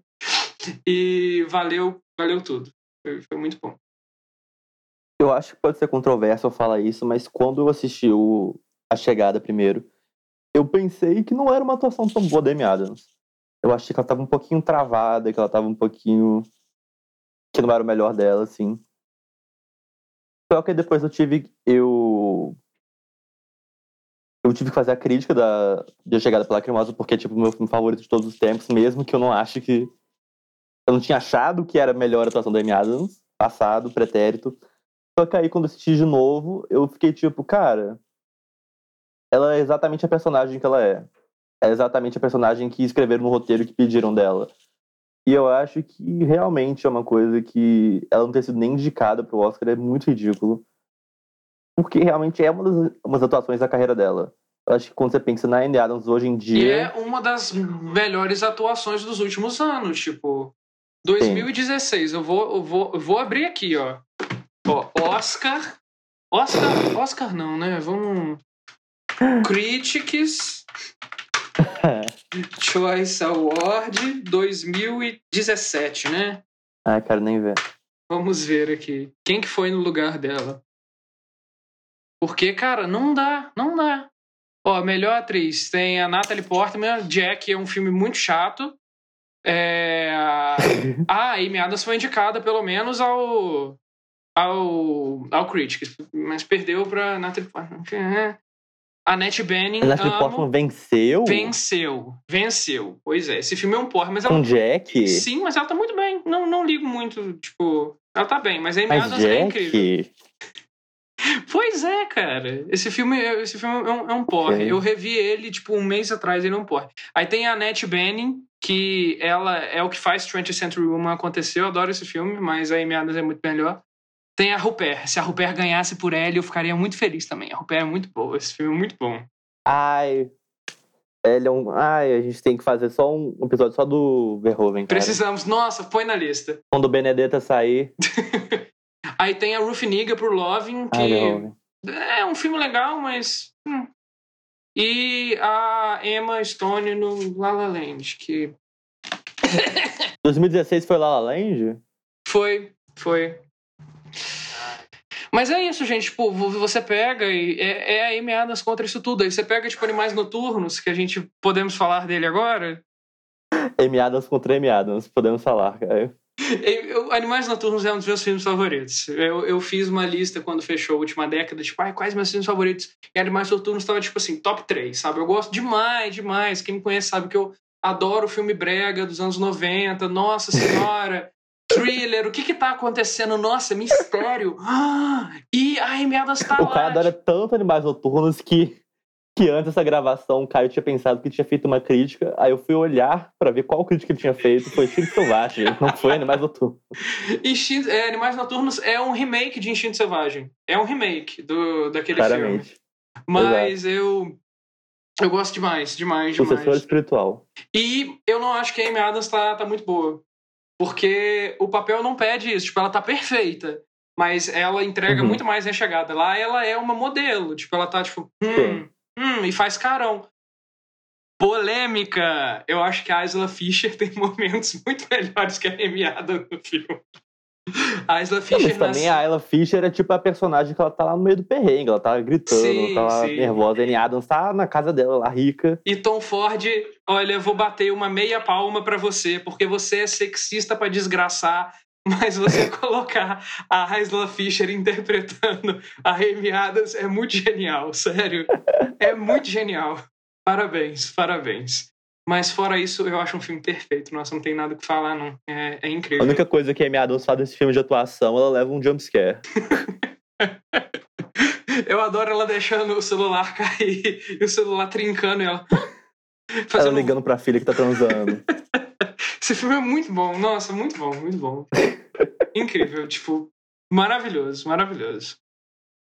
E valeu, valeu tudo. Foi, foi, muito bom. Eu acho que pode ser controverso eu falar isso, mas quando eu assisti o A Chegada primeiro, eu pensei que não era uma atuação tão boa da Amy Adams eu achei que ela tava um pouquinho travada, que ela tava um pouquinho. que não era o melhor dela, assim. Só que depois eu tive. Eu. Eu tive que fazer a crítica da, de A Chegada pela Cremosa, porque é tipo o meu filme favorito de todos os tempos, mesmo que eu não ache que. Eu não tinha achado que era a melhor atuação da Amy Adams, passado, pretérito. Só que aí, quando eu assisti de novo, eu fiquei tipo, cara. Ela é exatamente a personagem que ela é é exatamente a personagem que escreveram no roteiro que pediram dela. E eu acho que realmente é uma coisa que ela não ter sido nem indicada pro Oscar é muito ridículo. Porque realmente é uma das, uma das atuações da carreira dela. Eu acho que quando você pensa na Anne Adams hoje em dia. E é uma das melhores atuações dos últimos anos, tipo. 2016, eu vou, eu vou, eu vou abrir aqui, ó. ó. Oscar. Oscar. Oscar não, né? Vamos. Critics Choice Award 2017, né? Ah, quero nem ver. Vamos ver aqui. Quem que foi no lugar dela? Porque, cara, não dá, não dá. Ó, melhor atriz. Tem a Natalie Portman, Jack, é um filme muito chato. É... ah, a Amy Adams foi indicada, pelo menos, ao... ao, ao Critics, mas perdeu pra Natalie Portman. É. A Annette Bening. A Natalie Portman venceu? Venceu. Venceu. Pois é. Esse filme é um porra, mas ela. Com Jack? Sim, mas ela tá muito bem. Não, não ligo muito. Tipo. Ela tá bem, mas a Amy Adams é incrível. Pois é, cara. Esse filme, esse filme é um, é um porre. Eu revi ele, tipo, um mês atrás, ele é um porre. Aí tem a Annette Bening, que ela é o que faz 20th Century Woman acontecer. Eu adoro esse filme, mas a Amy Adams é muito melhor. Tem a Rupert. Se a Rupert ganhasse por ela, eu ficaria muito feliz também. A Rupert é muito boa. Esse filme é muito bom. Ai. Ele é um. Ai, a gente tem que fazer só um episódio só do Verhoeven. Cara. Precisamos. Nossa, põe na lista. Quando o Benedetta sair. Aí tem a Ruth Niga por Loving, que Ai, é um filme legal, mas. Hum. E a Emma Stone no La La Land, que. 2016 foi La La Land? Foi, foi. Mas é isso, gente. Tipo, você pega e é, é a Amy Adams contra isso tudo. Aí você pega, tipo, Animais Noturnos, que a gente podemos falar dele agora. Amy Adams contra Amy Adams, podemos falar, cara. Eu, Animais Noturnos é um dos meus filmes favoritos. Eu, eu fiz uma lista quando fechou a última década, tipo, ai, quais meus filmes favoritos? E Animais Noturnos estava, tipo assim, top 3, sabe? Eu gosto demais, demais. Quem me conhece sabe que eu adoro o filme brega dos anos 90. Nossa Senhora! Thriller, o que que tá acontecendo? Nossa, mistério. Ah, e a Amy Adams tá o lá. O cara adora tanto Animais Noturnos que, que antes dessa gravação o Caio tinha pensado que tinha feito uma crítica. Aí eu fui olhar pra ver qual crítica ele tinha feito. Foi Instinto Selvagem, não foi Animais Noturnos. Instinto, é, Animais Noturnos é um remake de Instinto Selvagem. É um remake do, daquele Claramente. filme. Mas Exato. eu... Eu gosto demais, demais, demais. Sucessor espiritual. E eu não acho que a Amy Adams tá, tá muito boa. Porque o papel não pede isso, tipo, ela tá perfeita. Mas ela entrega uhum. muito mais rechegada. Lá ela é uma modelo, tipo, ela tá tipo, hum, hum, e faz carão. Polêmica! Eu acho que a Isla Fisher tem momentos muito melhores que a Adams no filme. A Isla Fisher. Mas também a Isla Fisher é tipo a personagem que ela tá lá no meio do perrengue, ela tá gritando, sim, tá lá sim. nervosa. Amy Adams tá na casa dela, lá rica. E Tom Ford, olha, vou bater uma meia palma para você, porque você é sexista para desgraçar. Mas você colocar a Isla Fisher interpretando a Amy Adams é muito genial, sério. É muito genial. Parabéns, parabéns. Mas fora isso, eu acho um filme perfeito. Nossa, não tem nada que falar, não. É, é incrível. A única coisa que a Amy Adams faz desse filme de atuação, ela leva um jumpscare. eu adoro ela deixando o celular cair e o celular trincando ela. Ela Fazendo... ligando pra filha que tá transando. Esse filme é muito bom. Nossa, muito bom, muito bom. Incrível, tipo, maravilhoso, maravilhoso.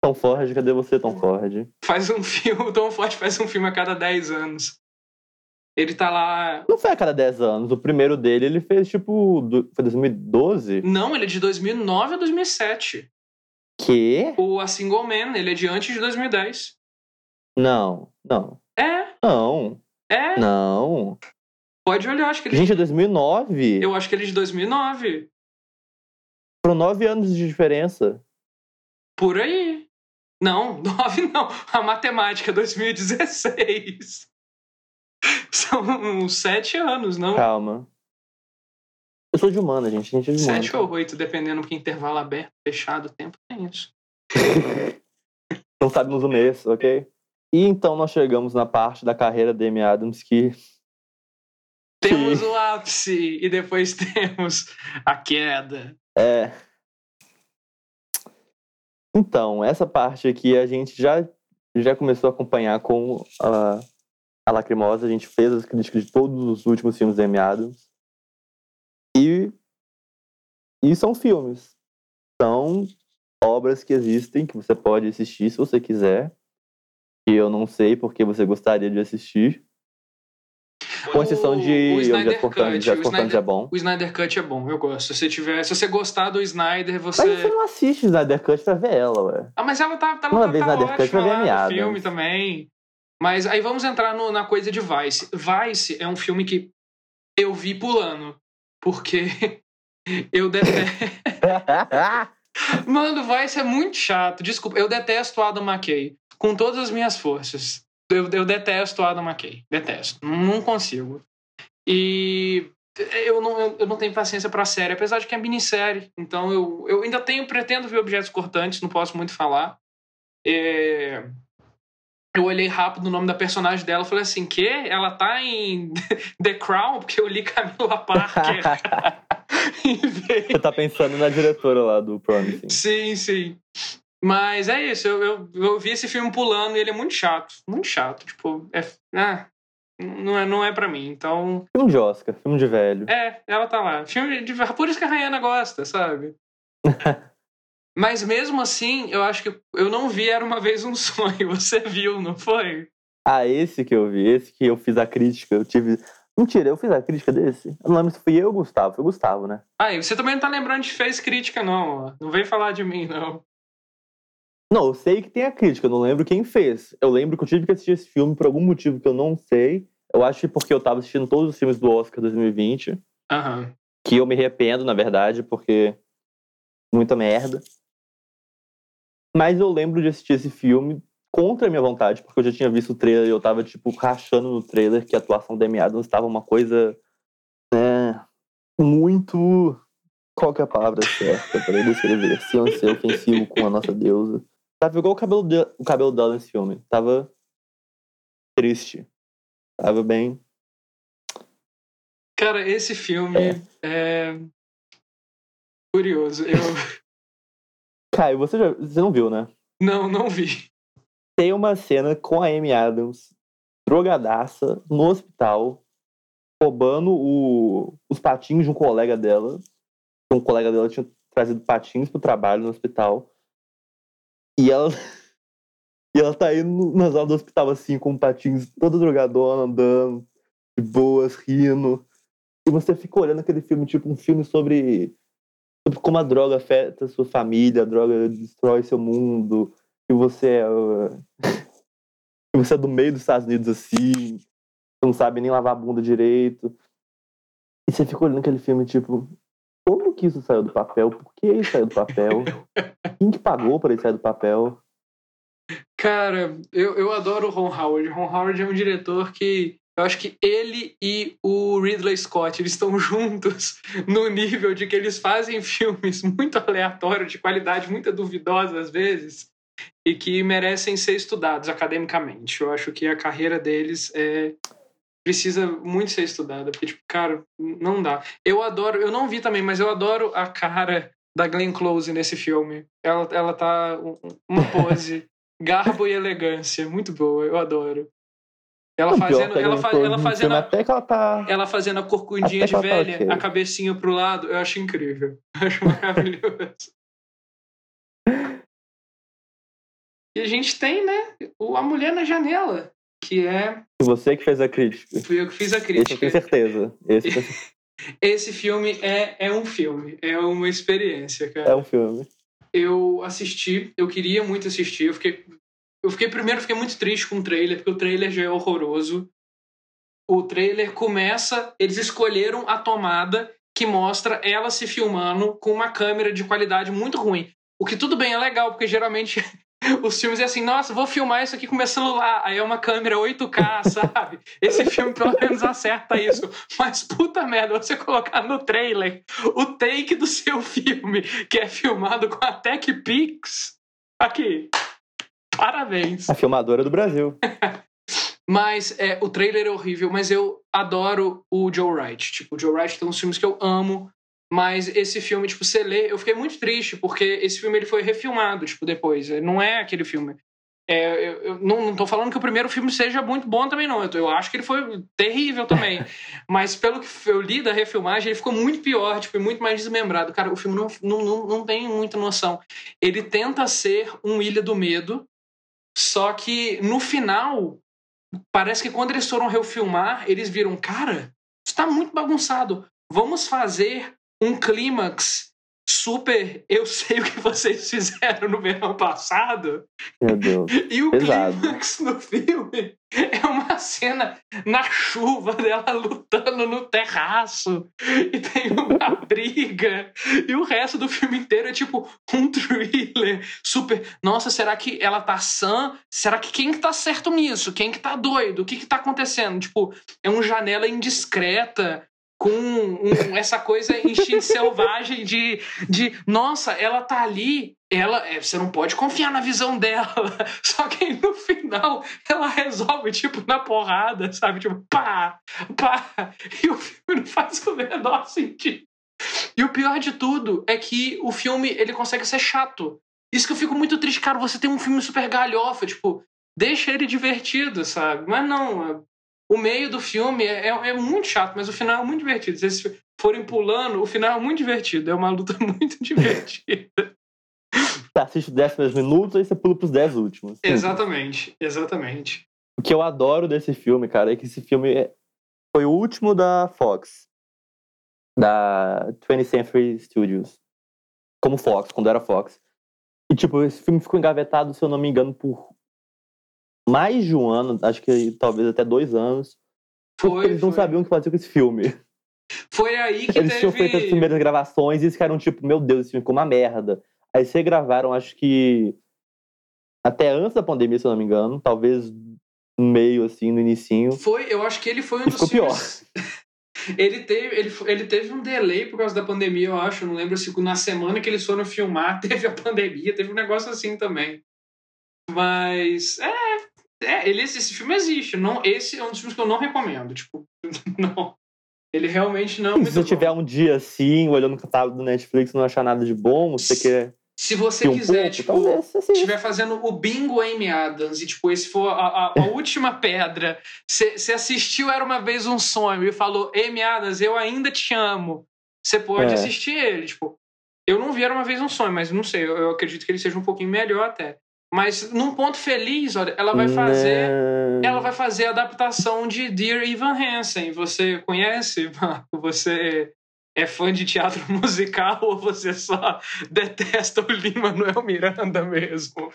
Tom Ford, cadê você, Tom Ford? Faz um filme, o Tom Ford faz um filme a cada 10 anos. Ele tá lá. Não foi a cada 10 anos. O primeiro dele, ele fez tipo. do- Foi 2012? Não, ele é de 2009 a 2007. Que? O A Single Man, ele é de antes de 2010. Não, não. É, Não, é. não. Pode olhar, acho que ele. Gente, é 2009. Eu acho que ele é de 2009. Foram nove anos de diferença. Por aí. Não, 9 não. A matemática 2016. São 7 anos, não? Calma. Eu sou de humana, gente. A gente é de humana. 7 ou 8, dependendo que intervalo aberto, fechado, o tempo tem isso. Não sabemos o mês, ok? E então nós chegamos na parte da carreira da Amy Adams que Temos Sim. o ápice e depois temos a queda. é. Então, essa parte aqui a gente já, já começou a acompanhar com a, a Lacrimosa. A gente fez as críticas de todos os últimos filmes da Amy Adams. E, e são filmes. São obras que existem, que você pode assistir se você quiser. E eu não sei porque você gostaria de assistir. Com exceção de o Snyder Cortantes. Cut, o Snyder- é bom. O Snyder Cut é bom, eu gosto. Se você, tiver, se você gostar do Snyder, Mas você você. não assiste Snyder Cut pra ver ela, ué. Ah, mas ela tá, tá, Uma tá, vez tá Snyder Cut ótima ver a lá meada. no filme também. Mas aí vamos entrar no- na coisa de Vice. Vice é um filme que eu vi pulando. Porque eu detesto. Mano, Vice é muito chato. Desculpa, eu detesto Adam McKay. Com todas as minhas forças. Eu, eu detesto Adam McKay. Detesto. Não consigo. E eu não, eu não tenho paciência pra série, apesar de que é minissérie. Então eu, eu ainda tenho, pretendo ver objetos cortantes, não posso muito falar. É, Eu olhei rápido o nome da personagem dela e falei assim: que? Ela tá em The Crown? Porque eu li Camila Parker. Você tá pensando na diretora lá do Promising. Sim, sim. Mas é isso, eu, eu, eu vi esse filme pulando e ele é muito chato. Muito chato. Tipo, é. Ah, não é, não é pra mim. Então. Filme de Oscar, filme de velho. É, ela tá lá. Filme de, por isso que a Rayana gosta, sabe? Mas mesmo assim, eu acho que eu não vi Era Uma Vez Um Sonho. Você viu, não foi? Ah, esse que eu vi, esse que eu fiz a crítica, eu tive. Mentira, eu fiz a crítica desse? Eu não lembro se fui eu ou Gustavo. Foi o Gustavo, né? Ah, e você também não tá lembrando de fez crítica, não. Não vem falar de mim, não. Não, eu sei que tem a crítica, eu não lembro quem fez. Eu lembro que eu tive que assistir esse filme por algum motivo que eu não sei. Eu acho que porque eu tava assistindo todos os filmes do Oscar 2020. Aham. Que eu me arrependo, na verdade, porque. Muita merda. Mas eu lembro de assistir esse filme contra a minha vontade, porque eu já tinha visto o trailer e eu tava, tipo, rachando no trailer que a atuação da Amy Adams estava uma coisa. né, muito. Qual que é a palavra certa pra eu descrever? Sem ser ofensivo com a nossa deusa. Tava igual o cabelo, de, o cabelo dela nesse filme. Tava triste. Tava bem. Cara, esse filme é. Curioso. Eu. Caio, você, já, você não viu, né? Não, não vi. Tem uma cena com a Amy Adams, drogadaça, no hospital, roubando o- os patinhos de um colega dela. Um colega dela tinha trazido patins pro trabalho no hospital. E ela. E ela tá indo nas aulas do hospital, assim, com patins toda drogadona, andando, de boas, rindo. E você fica olhando aquele filme, tipo um filme sobre, sobre como a droga afeta sua família, a droga destrói seu mundo, e você é. uh, e você é do meio dos Estados Unidos assim, você não sabe nem lavar a bunda direito. E você fica olhando aquele filme, tipo, como que isso saiu do papel? Por que isso saiu do papel? Quem que pagou para isso sair do papel? Cara, eu, eu adoro o Ron Howard. Ron Howard é um diretor que eu acho que ele e o Ridley Scott eles estão juntos no nível de que eles fazem filmes muito aleatórios, de qualidade muito duvidosa às vezes, e que merecem ser estudados academicamente. Eu acho que a carreira deles é precisa muito ser estudada, porque tipo, cara, não dá. Eu adoro, eu não vi também, mas eu adoro a cara da Glenn Close nesse filme. Ela ela tá um- uma pose Garbo e elegância, muito boa, eu adoro. Ela fazendo, ela, fa ela fazendo, até que ela tá, ela fazendo a corcundinha de tá velha, tá a cabecinha pro lado, eu acho incrível, eu acho maravilhoso. e a gente tem, né, o a mulher na janela, que é. Você que fez a crítica. Fui eu que fiz a crítica. Esse eu tenho certeza. Esse... Esse filme é, é um filme, é uma experiência, cara. É um filme. Eu assisti, eu queria muito assistir, eu fiquei eu fiquei primeiro fiquei muito triste com o trailer, porque o trailer já é horroroso. O trailer começa, eles escolheram a tomada que mostra ela se filmando com uma câmera de qualidade muito ruim. O que tudo bem é legal, porque geralmente os filmes é assim, nossa, vou filmar isso aqui com meu celular. Aí é uma câmera 8K, sabe? Esse filme pelo menos acerta isso. Mas puta merda, você colocar no trailer o take do seu filme, que é filmado com a TechPix. Aqui, Parabéns. A filmadora do Brasil. mas é, o trailer é horrível, mas eu adoro o Joe Wright. Tipo, o Joe Wright tem uns filmes que eu amo, mas esse filme, tipo, você lê, eu fiquei muito triste, porque esse filme ele foi refilmado, tipo, depois. Não é aquele filme. É, eu, eu não, não tô falando que o primeiro filme seja muito bom também, não. Eu, eu acho que ele foi terrível também. Mas pelo que eu li da refilmagem, ele ficou muito pior, tipo, muito mais desmembrado. Cara, o filme não, não, não, não tem muita noção. Ele tenta ser um Ilha do Medo, só que no final, parece que quando eles foram refilmar, eles viram, cara, está muito bagunçado. Vamos fazer um clímax super. Eu sei o que vocês fizeram no verão passado. Meu Deus. E o Pesado. clímax no filme é uma cena na chuva dela lutando no terraço. E tem uma briga. E o resto do filme inteiro é tipo um thriller super. Nossa, será que ela tá sã? Será que quem que tá certo nisso? Quem que tá doido? O que que tá acontecendo? Tipo, é uma janela indiscreta com um, essa coisa instinto selvagem de, de nossa, ela tá ali, ela é, você não pode confiar na visão dela. Só que aí, no final ela resolve tipo na porrada, sabe? Tipo, pá, pá. E o filme não faz o menor sentido. E o pior de tudo é que o filme ele consegue ser chato. Isso que eu fico muito triste, cara. Você tem um filme super galhofa, tipo, deixa ele divertido, sabe? Mas não, o meio do filme é, é, é, muito chato, mas o final é muito divertido. Se eles forem pulando, o final é muito divertido. É uma luta muito divertida. Você assiste os 10 minutos, aí você pula pros 10 últimos. Exatamente, exatamente. O que eu adoro desse filme, cara, é que esse filme é, foi o último da Fox. Da 20th Century Studios. Como Fox, quando era Fox. E, tipo, esse filme ficou engavetado, se eu não me engano, por mais de um ano, acho que talvez até dois anos. Foi, eles não sabiam o que fazer com esse filme. Foi aí que eles teve... tinham feito as primeiras gravações e eles ficaram tipo, meu Deus, esse filme ficou uma merda. Aí se regravaram, acho que até antes da pandemia, se eu não me engano, talvez no meio, assim, no inicinho. Foi, eu acho que ele foi um dos ficou filmes... pior. ele teve, ele, ele teve um delay por causa da pandemia, eu acho. Não lembro se na semana que eles foram filmar teve a pandemia, teve um negócio assim também. Mas é, é, ele, esse filme existe. Não, esse é um dos filmes que eu não recomendo. Tipo, não. Ele realmente não. É se você tiver um dia assim, olhando no catálogo do Netflix não achar nada de bom, você quer. Se você um quiser, pouco, tipo, estiver fazendo o bingo Amy Adams e, tipo, esse for a, a, a última pedra, você assistiu Era Uma Vez Um Sonho e falou, Amy Adams, eu ainda te amo. Você pode é. assistir ele, tipo. Eu não vi Era Uma Vez Um Sonho, mas não sei, eu, eu acredito que ele seja um pouquinho melhor até. Mas num ponto feliz, olha, ela vai fazer, Não. ela vai fazer a adaptação de Dear Evan Hansen. Você conhece, Marco? Você é fã de teatro musical ou você só detesta o Lin-Manuel Miranda mesmo?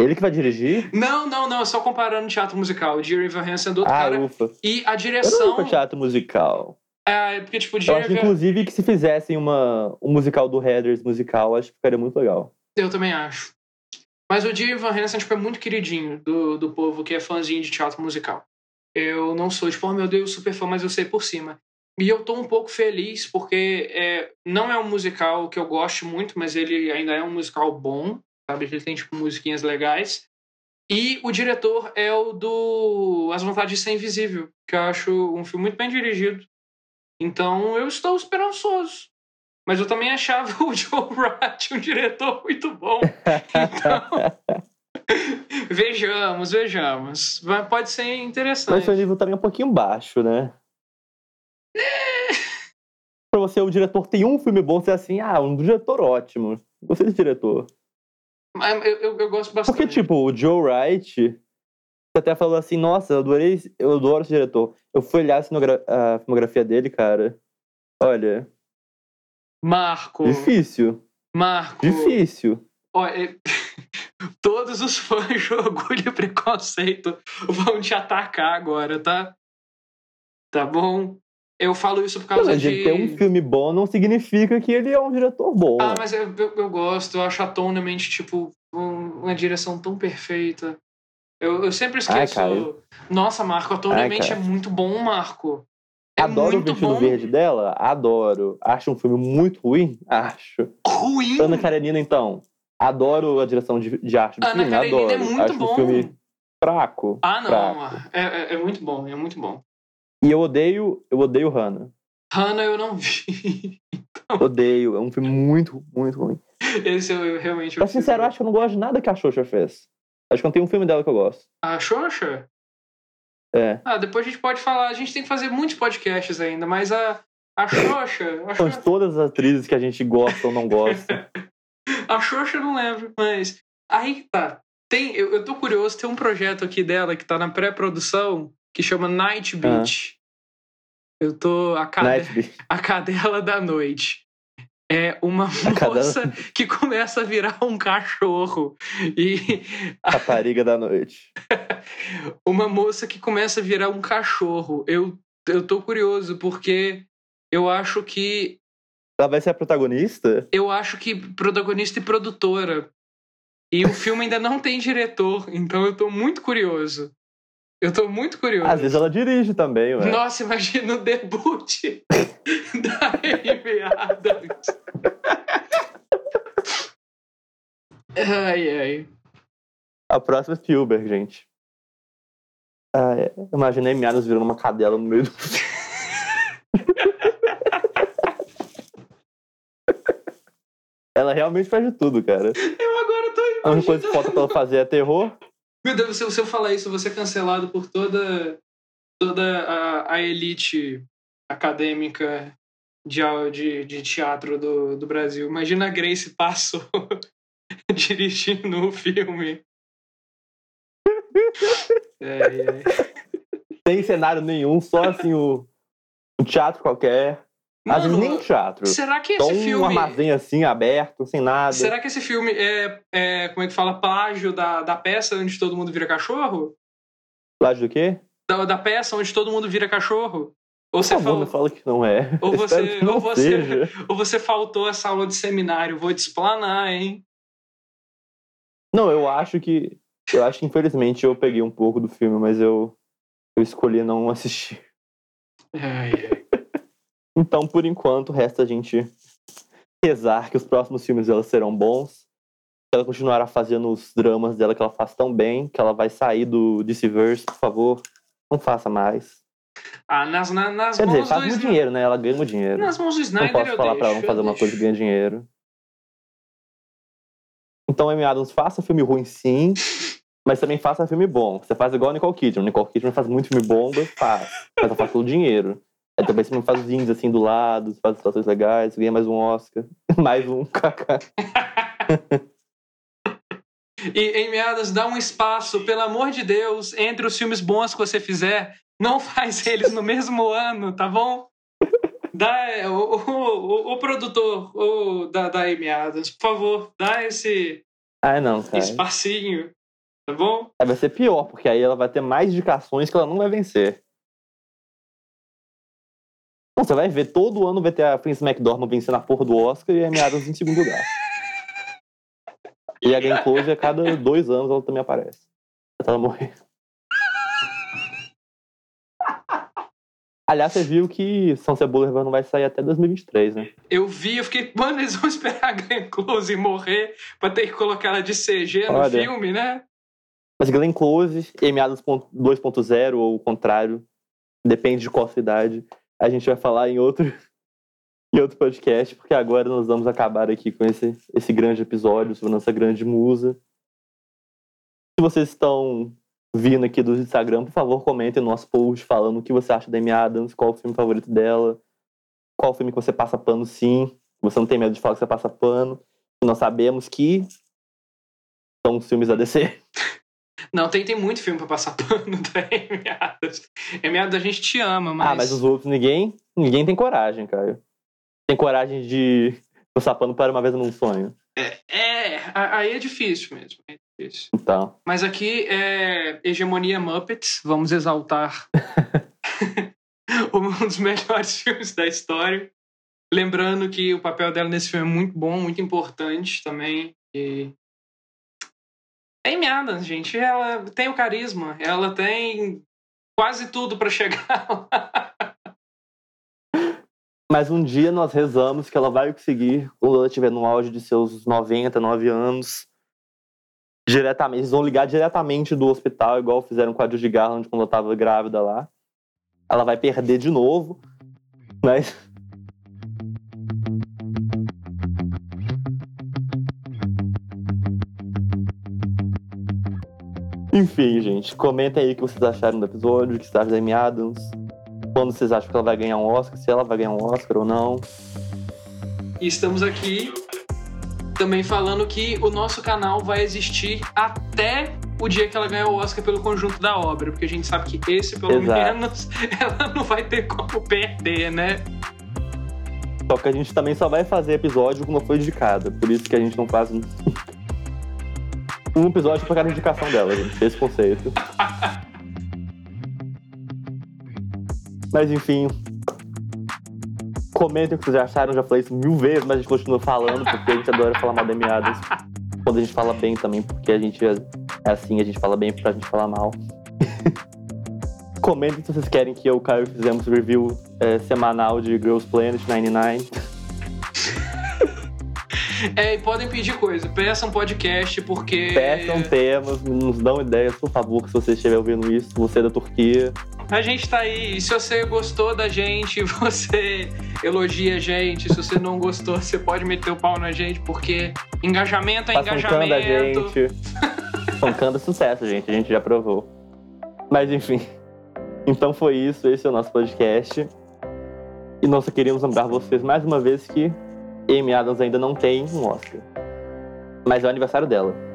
Ele que vai dirigir? Não, não, não. Só comparando teatro musical. Dear Evan Hansen é do outro ah, cara. Ufa. E a direção... Eu não teatro musical. É, porque, tipo, Dear Eu acho, Evan... inclusive, que se fizessem uma, um musical do Headers musical, acho que ficaria muito legal. Eu também acho. Mas o Dave Van Helsing tipo, é muito queridinho do, do povo que é fãzinho de teatro musical. Eu não sou, tipo, oh meu Deus, super fã, mas eu sei por cima. E eu tô um pouco feliz porque é, não é um musical que eu gosto muito, mas ele ainda é um musical bom, sabe? Ele tem, tipo, musiquinhas legais. E o diretor é o do As Vontades de Ser Invisível, que eu acho um filme muito bem dirigido. Então eu estou esperançoso. Mas eu também achava o Joe Wright um diretor muito bom. Então, Vejamos, vejamos. Vai- Pode ser Mas interessante. seu nível também é um pouquinho baixo, né? pra você, o diretor tem um filme bom, você é assim, ah, um diretor ótimo. Gostei desse diretor. Mas Eu, eu, eu gosto bastante. Porque, tipo, o Joe Wright, você até falou assim, nossa, eu adorei, esse- eu adoro esse diretor. Eu fui olhar a, a filmografia dele, cara. Olha, Marco. difícil, Marco. difícil. Olha, todos os fãs de Orgulho e Preconceito vão te atacar agora, tá? Tá bom? Eu falo isso por causa Mas de. ter um filme bom não significa que ele é um diretor bom. Ah, mas eu, eu, eu gosto, eu acho atonamente, tipo, um- uma direção tão perfeita. Eu, eu sempre Ai, esqueço. cara. Nossa, Marco, atonamente é cara. muito bom, Marco. É Adoro o vestido bom. verde dela? Adoro. Acho um filme muito ruim? Acho. Ruim. Ana Karenina, então. Adoro a direção de, de arte do Ana filme, Karenina adoro. é muito Acho bom. um filme fraco. Ah, não. fraco. É, é, é muito bom, é muito bom. E eu odeio, eu odeio Hannah. Hannah eu não vi. Odeio. É um filme muito, muito ruim. Esse eu, realmente. Pra sincero, acho que eu não gosto de nada que a Xuxa fez. Acho que não tem um filme dela que eu gosto. A Xoxa? É. Ah, depois a gente pode falar. A gente tem que fazer muitos podcasts ainda, mas a, a Xoxa. A São Xoxa, todas as atrizes que a gente gosta ou não gosta. a Xoxa eu não lembro, mas. Aí tá. Tem, eu, eu tô curioso, tem um projeto aqui dela que tá na pré-produção que chama Night Beach. Eu tô. A, cade, a cadela da noite. É uma moça que começa a virar um cachorro. E Rapariga da noite. uma moça que começa a virar um cachorro. Eu, eu tô curioso, porque eu acho que. Ela vai ser a protagonista? Eu acho que protagonista e produtora. E o filme ainda não tem diretor, então eu tô muito curioso. Eu tô muito curioso. Às vezes ela dirige também, ué. Nossa, imagina o debut da Amy Adams. Ai, ai. A próxima é Spielberg, gente. Ah, é. Imaginei Mianos virando uma cadela no meio do. ela realmente faz de tudo, cara. Eu agora tô A única coisa que imaginando. falta pra ela fazer é terror. Meu Deus, se, eu falar isso, vou ser cancelado por toda, toda a, a elite acadêmica de, de, de teatro do, do Brasil. Imagina a Grace Passo dirigindo o filme. É, é. Sem cenário nenhum, só assim o teatro qualquer. Às vezes nem Mano, teatro. será que Só esse um filme. armazém assim, aberto, sem nada. Será que esse filme é, é, como é que fala, plágio da, da peça onde todo mundo vira cachorro? Plágio do quê? Da, da peça onde todo mundo vira cachorro? Ou você, favor, não fala que não é. Ou você- ou você- ou você faltou essa aula de seminário? Vou te explanar, hein? Não, eu acho que. Eu acho que infelizmente eu peguei um pouco do filme, mas eu, eu escolhi não assistir. Ai, ai. Então, por enquanto, resta a gente rezar que os próximos filmes dela serão bons. Que ela continuará fazendo os dramas dela que ela faz tão bem, que ela vai sair do DC-Verse, por favor. Não faça mais. Ah, nas, na- nas Quer dizer, faz muito dinheiro, né? Ela ganha muito dinheiro. Nas mãos do Não Snyder posso eu falar deixo, pra ela não fazer uma deixo. coisa que ganha dinheiro. Então, Amy Adams, faça filme ruim sim, mas também faça filme bom. Você faz igual a Nicole Kidman. Nicole Kidman faz muito filme bom, faz. Mas ela faz pelo dinheiro. Aí também você não faz os indies assim do lado, faz situações legais, ganha mais um Oscar. mais um kaká. E em meadas, dá um espaço, pelo amor de Deus, entre os filmes bons que você fizer. Não faz eles no mesmo ano, tá bom? Dá, é, o, o, o, o produtor o, da, da Amy Adams, por favor, dá esse Ah, não, cara. espacinho, tá bom? Aí vai ser pior, porque aí ela vai ter mais indicações que ela não vai vencer. Não, você vai ver, todo ano vai ter a Prince McDormand vencendo a porra do Oscar e a Amy Adams em segundo lugar. E a Glenn Close, a cada dois anos, ela também aparece. Até ela morrer. Aliás, você viu que São Cebola não vai sair até 2023, né? Eu vi, eu fiquei, mano, eles vão esperar a Glenn Close morrer pra ter que colocar ela de CG no Olha. filme, né? Mas Glenn Close, Adams 2.0 ou o contrário, depende de qual cidade. A gente vai falar em outro, em outro podcast, porque agora nós vamos acabar aqui com esse, esse grande episódio sobre nossa grande musa. Se vocês estão vindo aqui do Instagram, por favor, comentem no nosso post falando o que você acha da Amy Adams, qual o filme favorito dela, qual o filme que você passa pano sim, você não tem medo de falar que você passa pano. Nós sabemos que são os filmes da DC. Não, tem, tem muito filme pra passar pano da Amy Adams. Amy Adams, a gente te ama, mas... Ah, mas os outros, ninguém, ninguém tem coragem, cara. Tem coragem de passar pano para uma vez num sonho. É, é, aí é difícil mesmo. É difícil. Então. Mas aqui é hegemonia Muppets, vamos exaltar um dos melhores filmes da história. Lembrando que o papel dela nesse filme é muito bom, muito importante também. E... Amy Adams, gente. Ela tem o carisma, ela tem quase tudo para chegar lá. Mas um dia nós rezamos que ela vai conseguir, quando ela estiver no auge de seus 99 anos, diretamente. Eles vão ligar diretamente do hospital, igual fizeram com a Judy Garland quando ela estava grávida lá. Ela vai perder de novo, mas Enfim, gente, comentem aí o que vocês acharam do episódio, o que vocês acham da Amy Adams, quando vocês acham que ela vai ganhar um Oscar, se ela vai ganhar um Oscar ou não. E estamos aqui também falando que o nosso canal vai existir até o dia que ela ganhar o Oscar pelo conjunto da obra, porque a gente sabe que esse, pelo Exato. menos, ela não vai ter como perder, né? Só que a gente também só vai fazer episódio quando for indicada, por isso que a gente não faz um episódio pra cada indicação dela, gente. Esse conceito. Mas enfim. Comentem o que vocês acharam, já falei isso mil vezes, mas a gente continua falando, porque a gente adora falar mal de meadas. Quando a gente fala bem também, porque a gente é assim, a gente fala bem pra gente falar mal. Comentem se vocês querem que eu e o Caio fizemos review é, semanal de Girls Planet 99. É, e podem pedir coisa. Peçam podcast, porque. Peçam temas, nos dão ideias, por favor, se você estiver ouvindo isso, você é da Turquia. A gente tá aí. E se você gostou da gente, você elogia a gente. Se você não gostou, você pode meter o pau na gente, porque engajamento é Faça um engajamento. da gente. Pancando é sucesso, gente. A gente já provou. Mas enfim. Então foi isso. Esse é o nosso podcast. E nós só queríamos lembrar vocês mais uma vez que Amy Adams ainda não tem um Oscar. Mas é o aniversário dela.